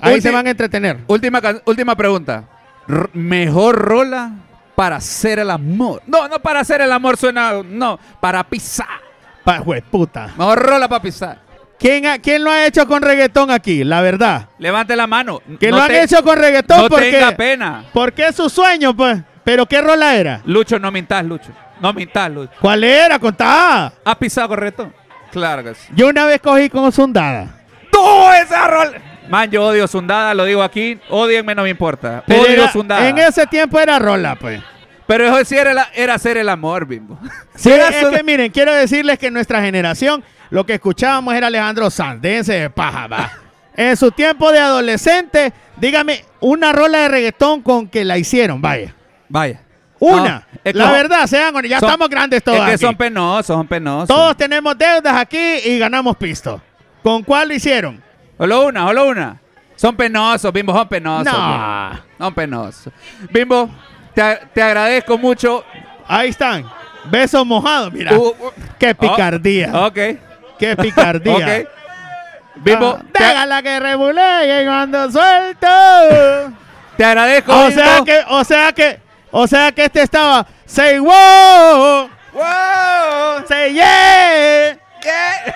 Ahí Ulti- se van a entretener. Última, última pregunta. R- mejor rola para hacer el amor. No, no para hacer el amor suena. No, para pisar. Pa, jue- puta. Mejor rola para pisar. ¿Quién, ha- ¿Quién lo ha hecho con reggaetón aquí? La verdad. Levante la mano. Que No lo han te- hecho con reggaetón No porque, tenga pena. porque es su sueño, pues. Pero ¿qué rola era? Lucho, no mintas, Lucho. No mintas, Lucho. ¿Cuál era? Contá. ¿Has pisado correcto? Claro que sí. Yo una vez cogí con Sundada. ¡No, esa rola! Man, yo odio Sundada, lo digo aquí. Odienme, no me importa. Pero odio era- Sundada. en ese tiempo era rola, pues. Pero eso sí era, la- era hacer el amor, bimbo. Sí, Era es que miren, quiero decirles que en nuestra generación lo que escuchábamos era Alejandro Sanz, de paja, va. En su tiempo de adolescente, dígame una rola de reggaetón con que la hicieron, vaya. Vaya. Una. No, es la verdad, sean ya son- estamos grandes todos Es que aquí. son penosos, son penosos. Todos tenemos deudas aquí y ganamos pisto. ¿Con cuál lo hicieron? Solo una, solo una. Son penosos, Bimbo, son penosos. No. Bimbo. Son penosos. Bimbo, te, te agradezco mucho. Ahí están. Besos mojados, mira. Uh, uh. Qué picardía. Oh, ok. Qué picardía. Ok. Bimbo, Ah, te, déjala que rebulee cuando suelto. te agradezco. O Bimbo. sea que, o sea que, o sea que este estaba say wow, ¡Wow! say yeah. ¿Qué?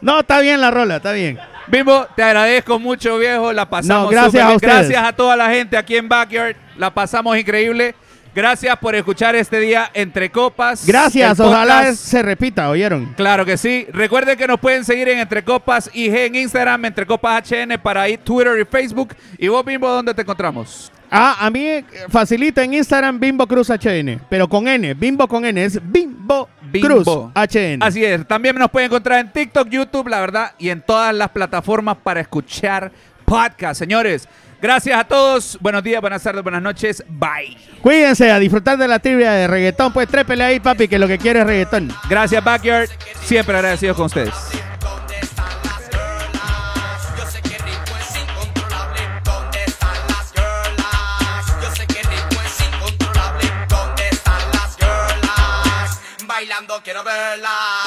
No, está bien la rola, está bien. Bimbo, te agradezco mucho, viejo. La pasamos No, gracias súper a ustedes. Gracias a toda la gente aquí en Backyard. La pasamos increíble. Gracias por escuchar este día entre copas. Gracias, ojalá se repita, ¿oyeron? Claro que sí. Recuerden que nos pueden seguir en Entre Copas IG en Instagram, Entre Copas HN para ir Twitter y Facebook. Y vos, Bimbo, ¿dónde te encontramos? Ah, a mí eh, facilita en Instagram Bimbo Cruz HN, pero con N, Bimbo con N, es Bimbo, Bimbo. Cruz HN. Así es. También nos pueden encontrar en TikTok, YouTube, la verdad, y en todas las plataformas para escuchar podcast. Señores, gracias a todos. Buenos días, buenas tardes, buenas noches. Bye. Cuídense a disfrutar de la trivia de reggaetón, pues trépele ahí, papi, que lo que quiere es reggaetón. Gracias, Backyard. Siempre agradecidos con ustedes. ¿Dónde están las girlas? Yo sé que rico es incontrolable. ¿Dónde están las girlas? Yo sé que rico es incontrolable. ¿Dónde están las girlas? Bailando quiero verlas.